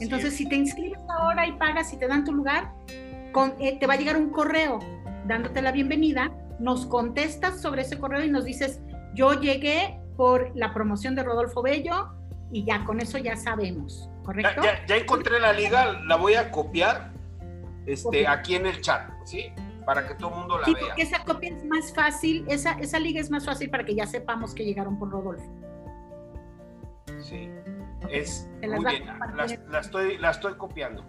Entonces, si te inscribes ahora y pagas y te dan tu lugar, con, eh, te va a llegar un correo dándote la bienvenida, nos contestas sobre ese correo y nos dices, yo llegué por la promoción de Rodolfo Bello y ya con eso ya sabemos, ¿correcto? Ya, encontré la liga, la voy a copiar este, aquí en el chat, ¿sí? para que todo el mundo la sí, Porque esa copia es más fácil, esa, esa liga es más fácil para que ya sepamos que llegaron por Rodolfo. Sí, es muy bien, la, estoy, la estoy copiando.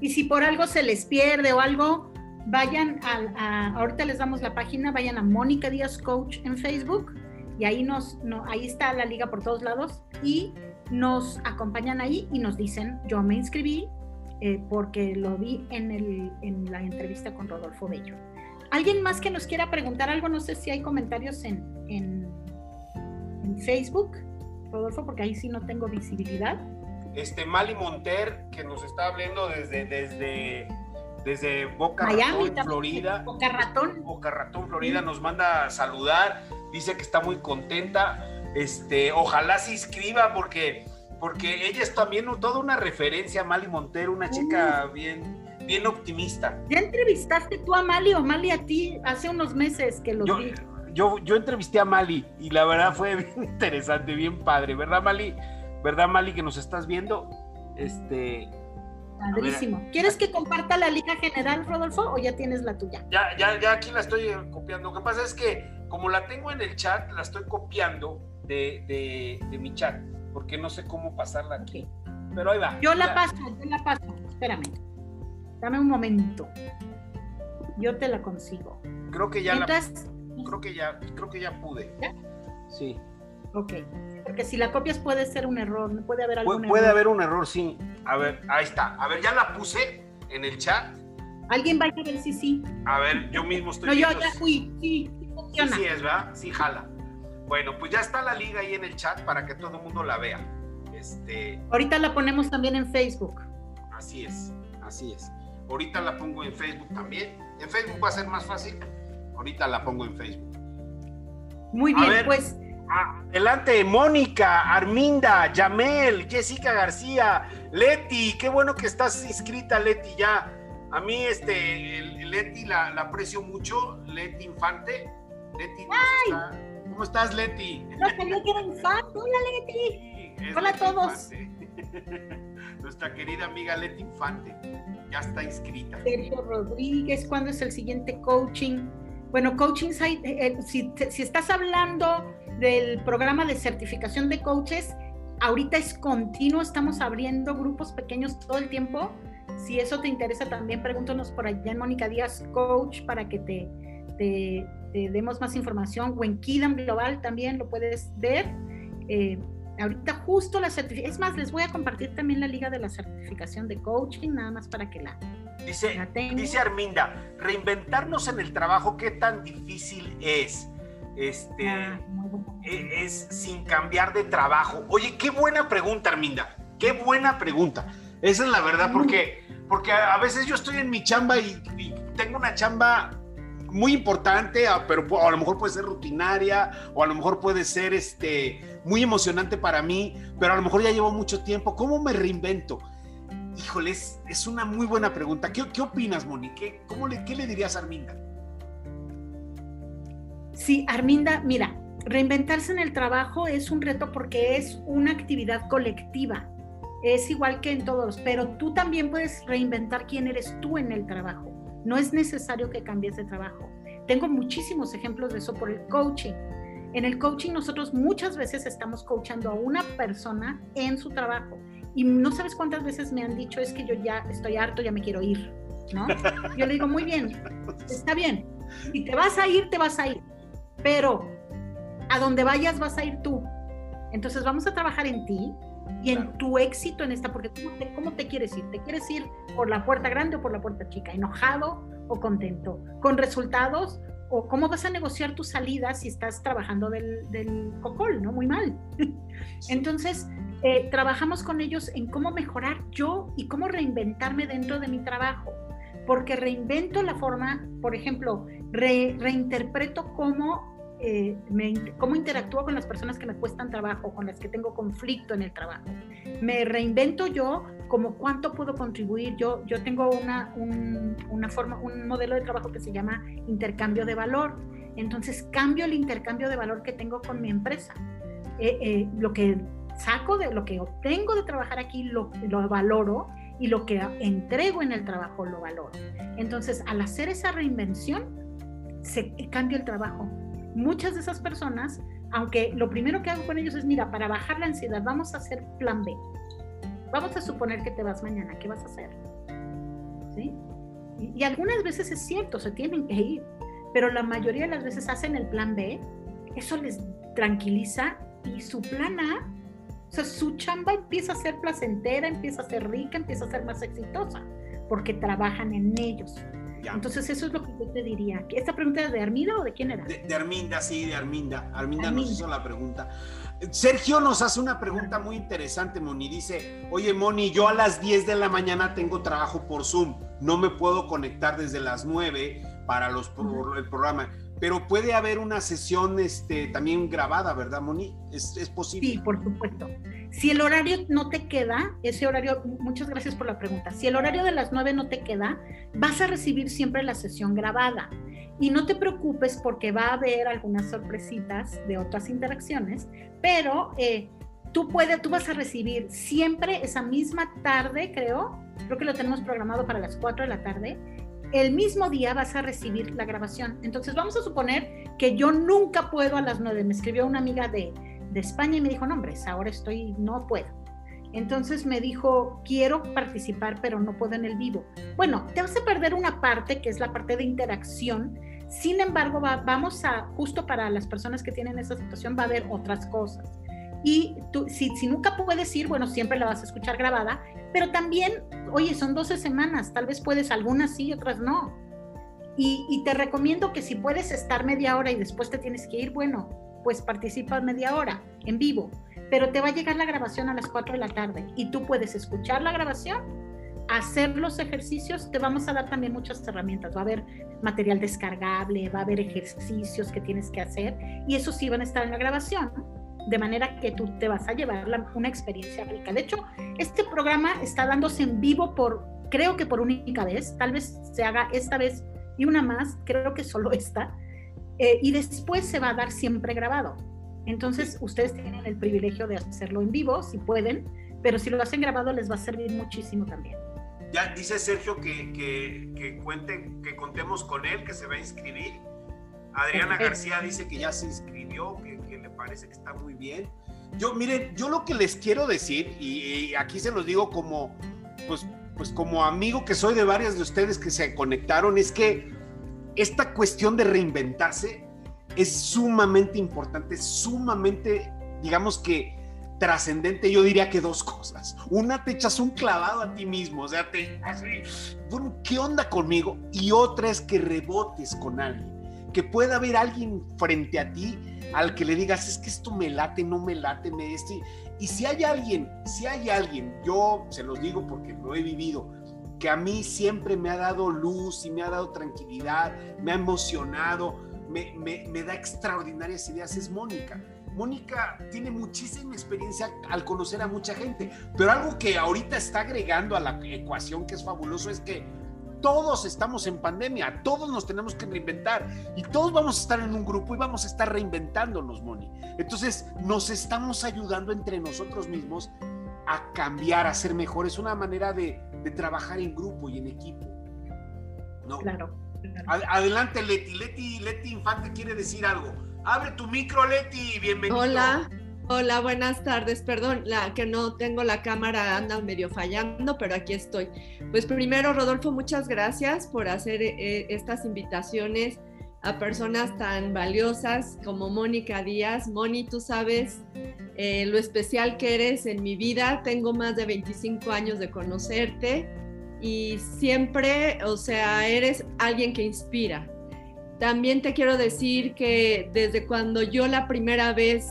Y si por algo se les pierde o algo, vayan a, ahorita les damos la página, vayan a Mónica Díaz Coach en Facebook y ahí nos, no, ahí está la liga por todos lados y nos acompañan ahí y nos dicen, yo me inscribí, eh, porque lo vi en, el, en, la entrevista con Rodolfo Bello. ¿Alguien más que nos quiera preguntar algo? No sé si hay comentarios en, en, Facebook, Rodolfo, porque ahí sí no tengo visibilidad. Este Mali Monter, que nos está hablando desde, desde, desde Boca Ratón, Florida. Boca Ratón. Boca Ratón, Florida, nos manda a saludar, dice que está muy contenta. Este, ojalá se inscriba porque porque ella es también toda una referencia, Mali Montero, una chica bien, bien optimista. ¿Ya entrevistaste tú a Mali o Mali a ti hace unos meses que lo vi? Yo, yo entrevisté a Mali y la verdad fue bien interesante, bien padre, ¿verdad Mali? ¿Verdad Mali que nos estás viendo? Este... Padrísimo. ¿Quieres que comparta la liga general, Rodolfo, o ya tienes la tuya? Ya, ya, ya aquí la estoy copiando. Lo que pasa es que como la tengo en el chat, la estoy copiando de, de, de mi chat porque no sé cómo pasarla aquí. Pero ahí va. Yo la paso, yo la paso. Espérame. Dame un momento. Yo te la consigo. Creo que ya la creo que ya creo que ya pude. ¿Ya? Sí. Ok. Porque si la copias puede ser un error, puede haber algún puede, Puede haber un error, sí. A ver, ahí está. A ver, ya la puse en el chat. ¿Alguien va a ver si sí? A ver, yo mismo estoy. No, yo ya fui. Sí, sí funciona. Sí, sí es, ¿verdad? Sí, jala. Bueno, pues ya está la liga ahí en el chat para que todo el mundo la vea. Este... Ahorita la ponemos también en Facebook. Así es, así es. Ahorita la pongo en Facebook también. En Facebook va a ser más fácil. Ahorita la pongo en Facebook. Muy bien, pues. Adelante, Mónica, Arminda, Yamel, Jessica García, Leti, qué bueno que estás inscrita, Leti, ya. A mí, este, Leti la, aprecio mucho, Leti Infante. Leti ¿Cómo estás, Leti? No sabía que era infante. Hola, Leti. Hola a todos. Nuestra querida amiga Leti Infante ya está inscrita. Sergio Rodríguez, ¿cuándo es el siguiente coaching? Bueno, Coaching Site, eh, eh, si, si estás hablando del programa de certificación de coaches, ahorita es continuo, estamos abriendo grupos pequeños todo el tiempo. Si eso te interesa, también pregúntanos por allá en Mónica Díaz Coach para que te, te, demos más información, o en Kidam Global también lo puedes ver. Eh, ahorita justo la certificación, es más, les voy a compartir también la liga de la certificación de coaching, nada más para que la... Dice, dice Arminda, reinventarnos en el trabajo, ¿qué tan difícil es? Este, ah, e, es, sin cambiar de trabajo. Oye, qué buena pregunta, Arminda, qué buena pregunta. Esa es la verdad, porque, porque a veces yo estoy en mi chamba y tengo una chamba muy importante, ah, pero a lo mejor puede ser rutinaria o a lo mejor puede ser este, muy emocionante para mí, pero a lo mejor ya llevo mucho tiempo. ¿Cómo me reinvento? Híjole, es, una muy buena pregunta. ¿Qué, qué opinas, Moni? ¿Qué, cómo le, ¿Qué le dirías a Arminda? Sí, Arminda, mira, reinventarse en el trabajo es un reto porque es una actividad colectiva. Es igual que en todos, pero tú también puedes reinventar quién eres tú en el trabajo. No es necesario que cambies de trabajo. Tengo muchísimos ejemplos de eso por el coaching. En el coaching nosotros muchas veces estamos coachando a una persona en su trabajo y no sabes cuántas veces me han dicho, es que yo ya estoy harto, ya me quiero ir, ¿no? Yo le digo, muy bien, está bien. Si te vas a ir, te vas a ir. Pero a donde vayas vas a ir tú. Entonces vamos a trabajar en ti y en tu éxito en esta, porque ¿cómo te, ¿cómo te, quieres ir? ¿Te quieres ir por la puerta grande o por la puerta chica? ¿Enojado o contento? ¿Con resultados? ¿O cómo vas a negociar tu salida si estás trabajando del, del cocol, ¿no? Muy mal. Entonces, eh, trabajamos con ellos en cómo mejorar yo y cómo reinventarme dentro de mi trabajo. Porque reinvento la forma, por ejemplo, reinterpreto cómo eh, cómo interactúo con las personas que me cuestan trabajo, con las que tengo conflicto en el trabajo. Me reinvento yo como cuánto puedo contribuir. Yo, yo tengo una, una forma, un modelo de trabajo que se llama intercambio de valor. Entonces cambio el intercambio de valor que tengo con mi empresa. Eh, eh, lo que saco de lo que obtengo de trabajar aquí lo valoro y lo que entrego en el trabajo lo valoro. Entonces, al hacer esa reinvención, se cambia el trabajo muchas de esas personas, aunque lo primero que hago con ellos es, mira, para bajar la ansiedad, vamos a hacer plan B. Vamos a suponer que te vas mañana, ¿qué vas a hacer? ¿Sí? Y, algunas veces es cierto, se tienen que ir, pero la mayoría de las veces hacen el plan B, eso les tranquiliza y su plan A, o sea, su chamba empieza a ser placentera, empieza a ser rica, empieza a ser más exitosa, porque trabajan en ellos. Entonces eso es lo que yo te diría. ¿Esta pregunta es de Arminda o de quién era? De, Arminda, sí, de Arminda. Arminda. nos hizo la pregunta. Sergio nos hace una pregunta muy interesante, Moni. Dice, oye, Moni, yo a las 10 de la mañana tengo trabajo por Zoom. No me puedo conectar desde las 9 para los, el programa pero puede haber una sesión este, también grabada, ¿verdad, Moni? ¿Es, ¿Es, posible? Sí, por supuesto. Si el horario no te queda, ese horario, muchas gracias por la pregunta, si el horario de las nueve no te queda, vas a recibir siempre la sesión grabada. Y no te preocupes porque va a haber algunas sorpresitas de otras interacciones, pero eh, tú, puedes, tú vas a recibir siempre esa misma tarde, creo, creo que lo tenemos programado para las 4 de la tarde, el mismo día vas a recibir la grabación. Entonces vamos a suponer que yo nunca puedo a las nueve. Me escribió una amiga de, España y me dijo, no, hombre, ahora estoy, no puedo. Entonces me dijo, quiero participar, pero no puedo en el vivo. Bueno, te vas a perder una parte, que es la parte de interacción. Sin embargo, vamos a, justo para las personas que tienen esa situación, va a haber otras cosas. Y tú, si, nunca puedes ir, bueno, siempre la vas a escuchar grabada, pero también, oye, son 12 semanas, tal vez puedes algunas sí, otras no. Y, y, te recomiendo que si puedes estar media hora y después te tienes que ir, bueno, pues participa media hora en vivo, pero te va a llegar la grabación a las 4 de la tarde y tú puedes escuchar la grabación, hacer los ejercicios, te vamos a dar también muchas herramientas, va a haber material descargable, va a haber ejercicios que tienes que hacer y eso sí van a estar en la grabación de manera que tú te vas a llevar una experiencia rica. De hecho, este programa está dándose en vivo por, creo que por única vez, tal vez se haga esta vez y una más, creo que solo esta, eh, y después se va a dar siempre grabado. Entonces, ustedes tienen el privilegio de hacerlo en vivo, si pueden, pero si lo hacen grabado les va a servir muchísimo también. Ya dice Sergio que, que, cuenten, que contemos con él, que se va a inscribir. Adriana García dice que ya se inscribió, que parece que está muy bien. Yo, miren, yo lo que les quiero decir, y, aquí se los digo como, pues, pues como amigo que soy de varias de ustedes que se conectaron, es que esta cuestión de reinventarse es sumamente importante, sumamente, digamos que trascendente, yo diría que dos cosas. Una, te echas un clavado a ti mismo, o sea, te así, ¿qué onda conmigo? Y otra es que rebotes con alguien, que pueda haber alguien frente a ti al que le digas, es que esto me late, no me late, me este. Y si hay alguien, si hay alguien, yo se los digo porque lo he vivido, que a mí siempre me ha dado luz y me ha dado tranquilidad, me ha emocionado, me, me da extraordinarias ideas, es Mónica. Mónica tiene muchísima experiencia al conocer a mucha gente, pero algo que ahorita está agregando a la ecuación que es fabuloso es que todos estamos en pandemia, todos nos tenemos que reinventar y todos vamos a estar en un grupo y vamos a estar reinventándonos, Moni. Entonces, nos estamos ayudando entre nosotros mismos a cambiar, a ser mejores. Es una manera de, trabajar en grupo y en equipo. ¿No? Claro. Adelante, Leti. Leti. Leti Infante quiere decir algo. Abre tu micro, Leti. Bienvenido. Hola. Hola, buenas tardes. Perdón, que no tengo la cámara anda medio fallando, pero aquí estoy. Pues primero, Rodolfo, muchas gracias por hacer eh, estas invitaciones a personas tan valiosas como Mónica Díaz. Moni, tú sabes eh, lo especial que eres en mi vida. Tengo más de 25 años de conocerte y siempre, o sea, eres alguien que inspira. También te quiero decir que desde cuando yo la primera vez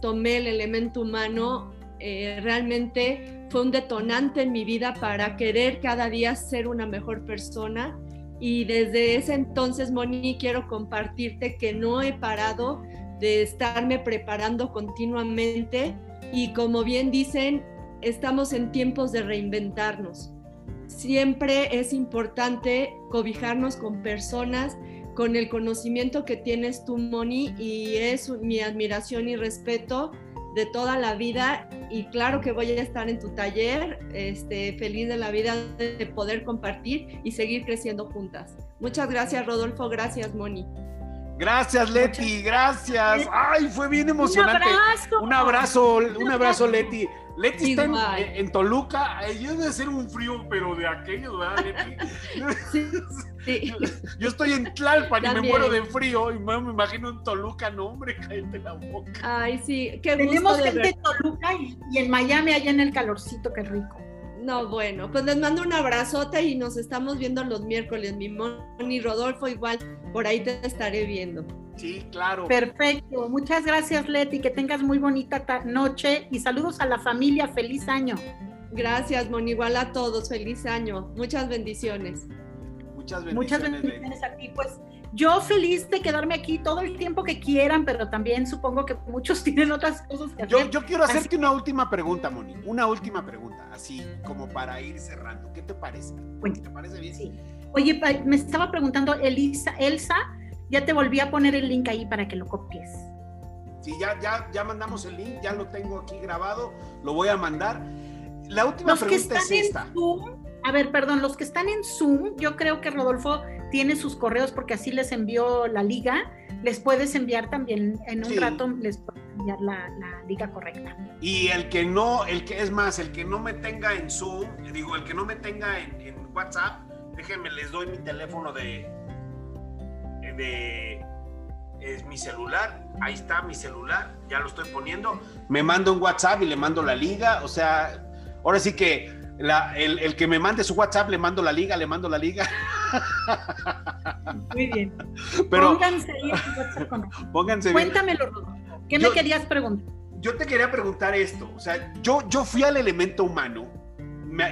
tomé el elemento humano, eh, realmente fue un detonante en mi vida para querer cada día ser una mejor persona. Y desde ese entonces, Moni, quiero compartirte que no he parado de estarme preparando continuamente y como bien dicen, estamos en tiempos de reinventarnos. Siempre es importante cobijarnos con personas con el conocimiento que tienes tú, Moni, y es mi admiración y respeto de toda la vida y claro que voy a estar en tu taller, este, feliz de la vida de poder compartir y seguir creciendo juntas. Muchas gracias Rodolfo, gracias Moni. Gracias Leti, gracias. Ay, fue bien emocionante. Un abrazo, un abrazo, un abrazo Leti. Leti está en, Toluca, ahí debe ser un frío, pero de aquello, ¿verdad, Leti? Sí, Yo, estoy en Tlalpan y me muero de frío y me, imagino en Toluca, no, hombre, cállate la boca. Ay, sí, qué Tenemos gente en Toluca y, y, en Miami, allá en el calorcito, qué rico. No, bueno, pues les mando un abrazote y nos estamos viendo los miércoles. Mi Moni Rodolfo, igual por ahí te estaré viendo. Sí, claro. Perfecto. Muchas gracias, Leti. Que tengas muy bonita noche y saludos a la familia. Feliz año. Gracias, Moni. Igual a todos. Feliz año. Muchas bendiciones. Muchas bendiciones. Muchas bendiciones a ti. Pues yo feliz de quedarme aquí todo el tiempo que quieran, pero también supongo que muchos tienen otras cosas que hacer. Yo, quiero hacerte una última pregunta, Moni. Una última pregunta, así como para ir cerrando. ¿Qué te parece? ¿Te parece bien? Sí. Oye, me estaba preguntando Elisa, Elsa ya te volví a poner el link ahí para que lo copies. Sí, ya, ya, ya mandamos el link, ya lo tengo aquí grabado, lo voy a mandar. La última pregunta es esta. a ver, perdón, los que están en Zoom, yo creo que Rodolfo tiene sus correos porque así les envió la liga. Les puedes enviar también en un rato, les puedes enviar la, liga correcta. Y el que no, el que es más, el que no me tenga en Zoom, digo, el que no me tenga en, en WhatsApp, déjenme, les doy mi teléfono de, es mi celular, ahí está mi celular, ya lo estoy poniendo, me manda un WhatsApp y le mando la liga, o sea, ahora sí que el, que me mande su WhatsApp le mando la liga, le mando la liga. Muy bien. Pero, pónganse ahí WhatsApp Pónganse Cuéntamelo, ¿qué me querías preguntar? Yo te quería preguntar esto, o sea, yo, yo fui al elemento humano,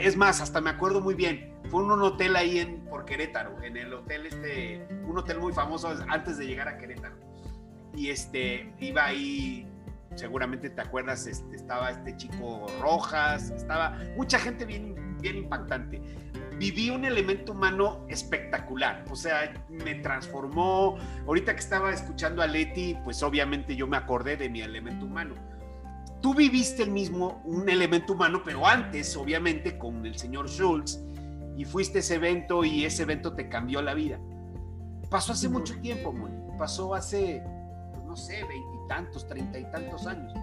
es más, hasta me acuerdo muy bien, fue un hotel ahí en, por Querétaro, en el hotel este, un hotel muy famoso antes de llegar a Querétaro. Y este, iba ahí, seguramente te acuerdas, este, estaba este chico Rojas, estaba mucha gente bien, bien impactante. Viví un elemento humano espectacular, o sea, me transformó. Ahorita que estaba escuchando a Leti, pues obviamente yo me acordé de mi elemento humano. Tú viviste el mismo, un elemento humano, pero antes, obviamente, con el señor Schultz, y fuiste a ese evento y ese evento te cambió la vida. Pasó hace mucho tiempo, Moni. Pasó hace, pues, no sé, veintitantos, treinta y tantos años.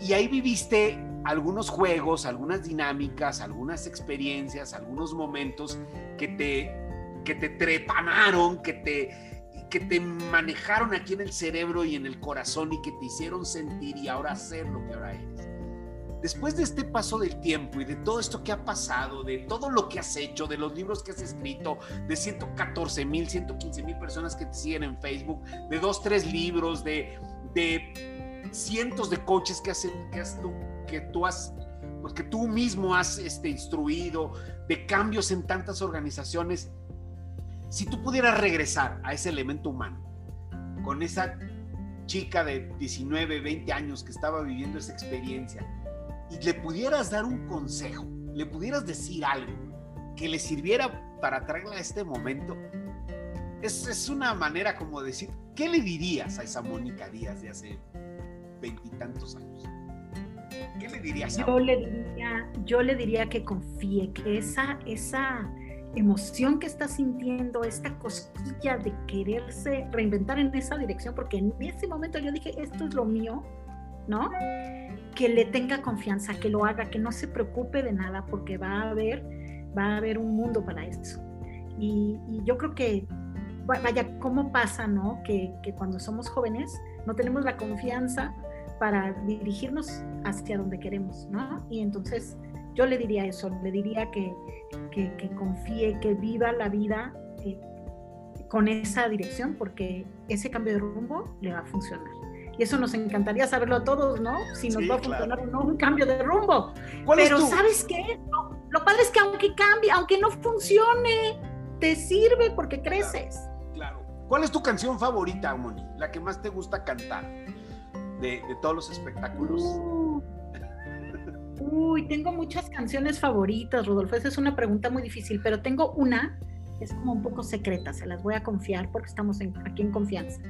Y ahí viviste algunos juegos, algunas dinámicas, algunas experiencias, algunos momentos que te, que te trepanaron, que te, que te manejaron aquí en el cerebro y en el corazón y que te hicieron sentir y ahora ser lo que ahora eres después de este paso del tiempo y de todo esto que ha pasado, de todo lo que has hecho, de los libros que has escrito, de 114 mil, 115 mil personas que te siguen en Facebook, de dos, tres libros, de, cientos de coaches que, has, que, tú, que tú has, pues tú mismo has este, instruido, de cambios en tantas organizaciones, si tú pudieras regresar a ese elemento humano, con esa chica de 19, 20 años que estaba viviendo esa experiencia, y le pudieras dar un consejo, le pudieras decir algo que le sirviera para traerla a este momento, es, es una manera como decir, ¿qué le dirías a esa Mónica Díaz de hace veintitantos años? ¿Qué le dirías yo Le diría, yo le diría que confíe, que esa, esa emoción que está sintiendo, esta cosquilla de quererse reinventar en esa dirección, porque en ese momento yo dije, esto es lo mío, ¿no? Que le tenga confianza, que lo haga, que no se preocupe de nada, porque va a haber, va a haber un mundo para eso. Y, yo creo que, vaya, ¿cómo pasa, no? Que, cuando somos jóvenes no tenemos la confianza para dirigirnos hacia donde queremos, ¿no? Y entonces yo le diría eso, le diría que, que, confíe, que viva la vida eh, con esa dirección, porque ese cambio de rumbo le va a funcionar. Y eso nos encantaría saberlo a todos, ¿no? Si nos va a funcionar o no un cambio de rumbo. Pero ¿sabes qué? lo padre es que aunque cambie, aunque no funcione, te sirve porque creces. Claro. ¿Cuál es tu canción favorita, Moni? La que más te gusta cantar de, todos los espectáculos. Uh. uy, tengo muchas canciones favoritas, Rodolfo. Esa es una pregunta muy difícil, pero tengo una es como un poco secreta, se las voy a confiar porque estamos aquí en confianza.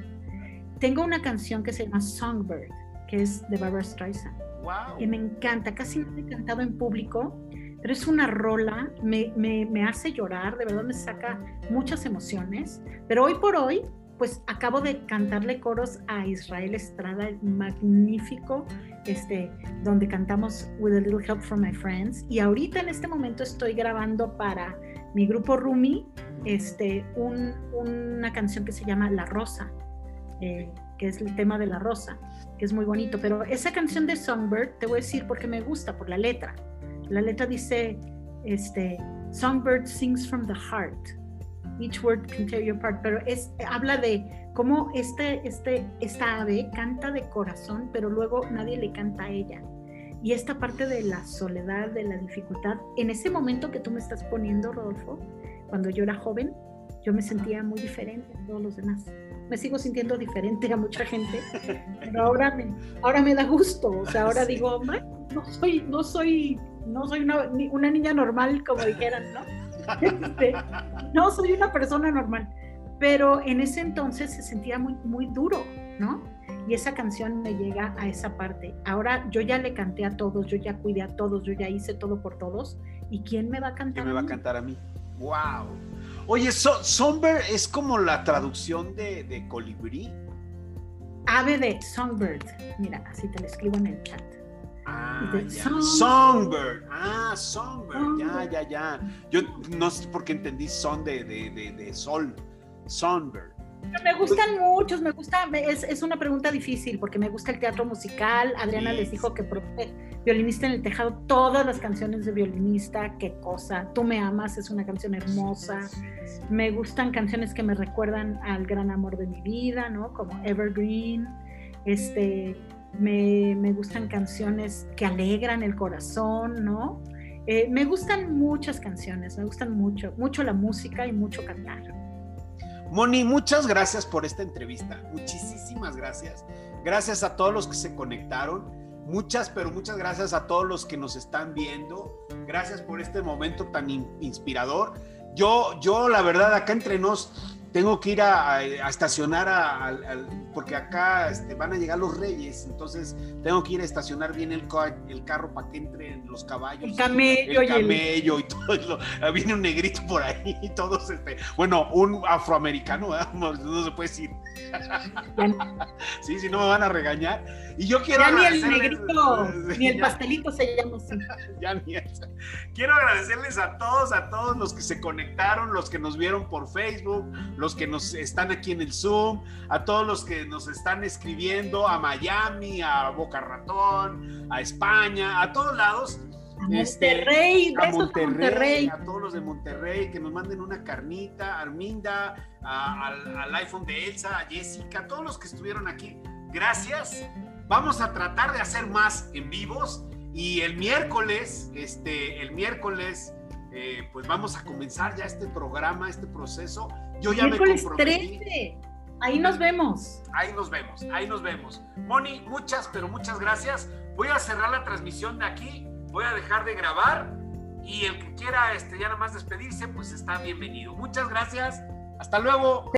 Tengo una canción que se llama Songbird, que es de Barbara Streisand. Wow. Que me encanta, casi no he cantado en público, pero es una rola, me, me, me, hace llorar, de verdad me saca muchas emociones. Pero hoy por hoy, pues acabo de cantarle coros a Israel Estrada, magnífico, este, donde cantamos With a Little Help from My Friends. Y ahorita en este momento estoy grabando para mi grupo Rumi este, una canción que se llama La Rosa, eh, que es el tema de la rosa, que es muy bonito. Pero esa canción de Songbird, te voy a decir porque me gusta, por la letra. La letra dice, este, Songbird sings from the heart. Each word can tear you apart. Pero es, habla de cómo este, este, esta ave canta de corazón, pero luego nadie le canta a ella y esta parte de la soledad, de la dificultad, en ese momento que tú me estás poniendo, Rodolfo, cuando yo era joven, yo me sentía muy diferente a todos los demás. Me sigo sintiendo diferente a mucha gente, pero ahora me, ahora me da gusto. O sea, ahora digo, no soy, no soy, no soy una, una niña normal, como dijeran, ¿no? Este, no soy una persona normal. Pero en ese entonces se sentía muy, muy duro, ¿no? y esa canción me llega a esa parte. Ahora yo ya le canté a todos, yo ya cuidé a todos, yo ya hice todo por todos. ¿Y quién me va a cantar? ¿Quién me va a cantar a mí? ¡Wow! Oye, Songbird es como la traducción de, de colibrí. Ave de Songbird. Mira, así te lo escribo en el chat. Ah, Songbird. Ah, Songbird. Ya, ya, ya. Yo no sé por qué entendí son de, de, de, de sol. Songbird. Me gustan muchos, me gusta, es, es, una pregunta difícil porque me gusta el teatro musical. Adriana les dijo que violinista en el tejado, todas las canciones de violinista, qué cosa. Tú me amas, es una canción hermosa. Me gustan canciones que me recuerdan al gran amor de mi vida, ¿no? Como Evergreen. Este, me, me gustan canciones que alegran el corazón, ¿no? Eh, me gustan muchas canciones, me gustan mucho, mucho la música y mucho cantar. Moni, muchas gracias por esta entrevista. Muchísimas gracias. Gracias a todos los que se conectaron. Muchas, pero muchas gracias a todos los que nos están viendo. Gracias por este momento tan inspirador. Yo, yo, la verdad, acá entre nos, tengo que ir a, estacionar a, porque acá este, van a llegar los reyes, entonces tengo que ir a estacionar bien el, el carro para que entren los caballos. El camello. El camello y, todo eso. Viene un negrito por ahí y todos, este, bueno, un afroamericano, no, se puede decir. sí, si no me van a regañar. Y yo quiero... Ya ni el negrito, ni el pastelito se llama así. ya ni eso. Quiero agradecerles a todos, a todos los que se conectaron, los que nos vieron por Facebook, los que nos están aquí en el Zoom, a todos los que nos están escribiendo, a Miami, a Boca Ratón, a España, a todos lados. Este, Monterrey, a Monterrey, a todos los de Monterrey, que nos manden una carnita, a Arminda, al, iPhone de Elsa, a Jessica, a todos los que estuvieron aquí. Gracias. Vamos a tratar de hacer más en vivos y el miércoles, este, el miércoles, eh, pues vamos a comenzar ya este programa, este proceso yo ya me comprometí. Ahí nos vemos. Ahí nos vemos, ahí nos vemos. Moni, muchas, pero muchas gracias. Voy a cerrar la transmisión de aquí, voy a dejar de grabar y el que quiera este, ya nada más despedirse, pues está bienvenido. Muchas gracias. Hasta luego.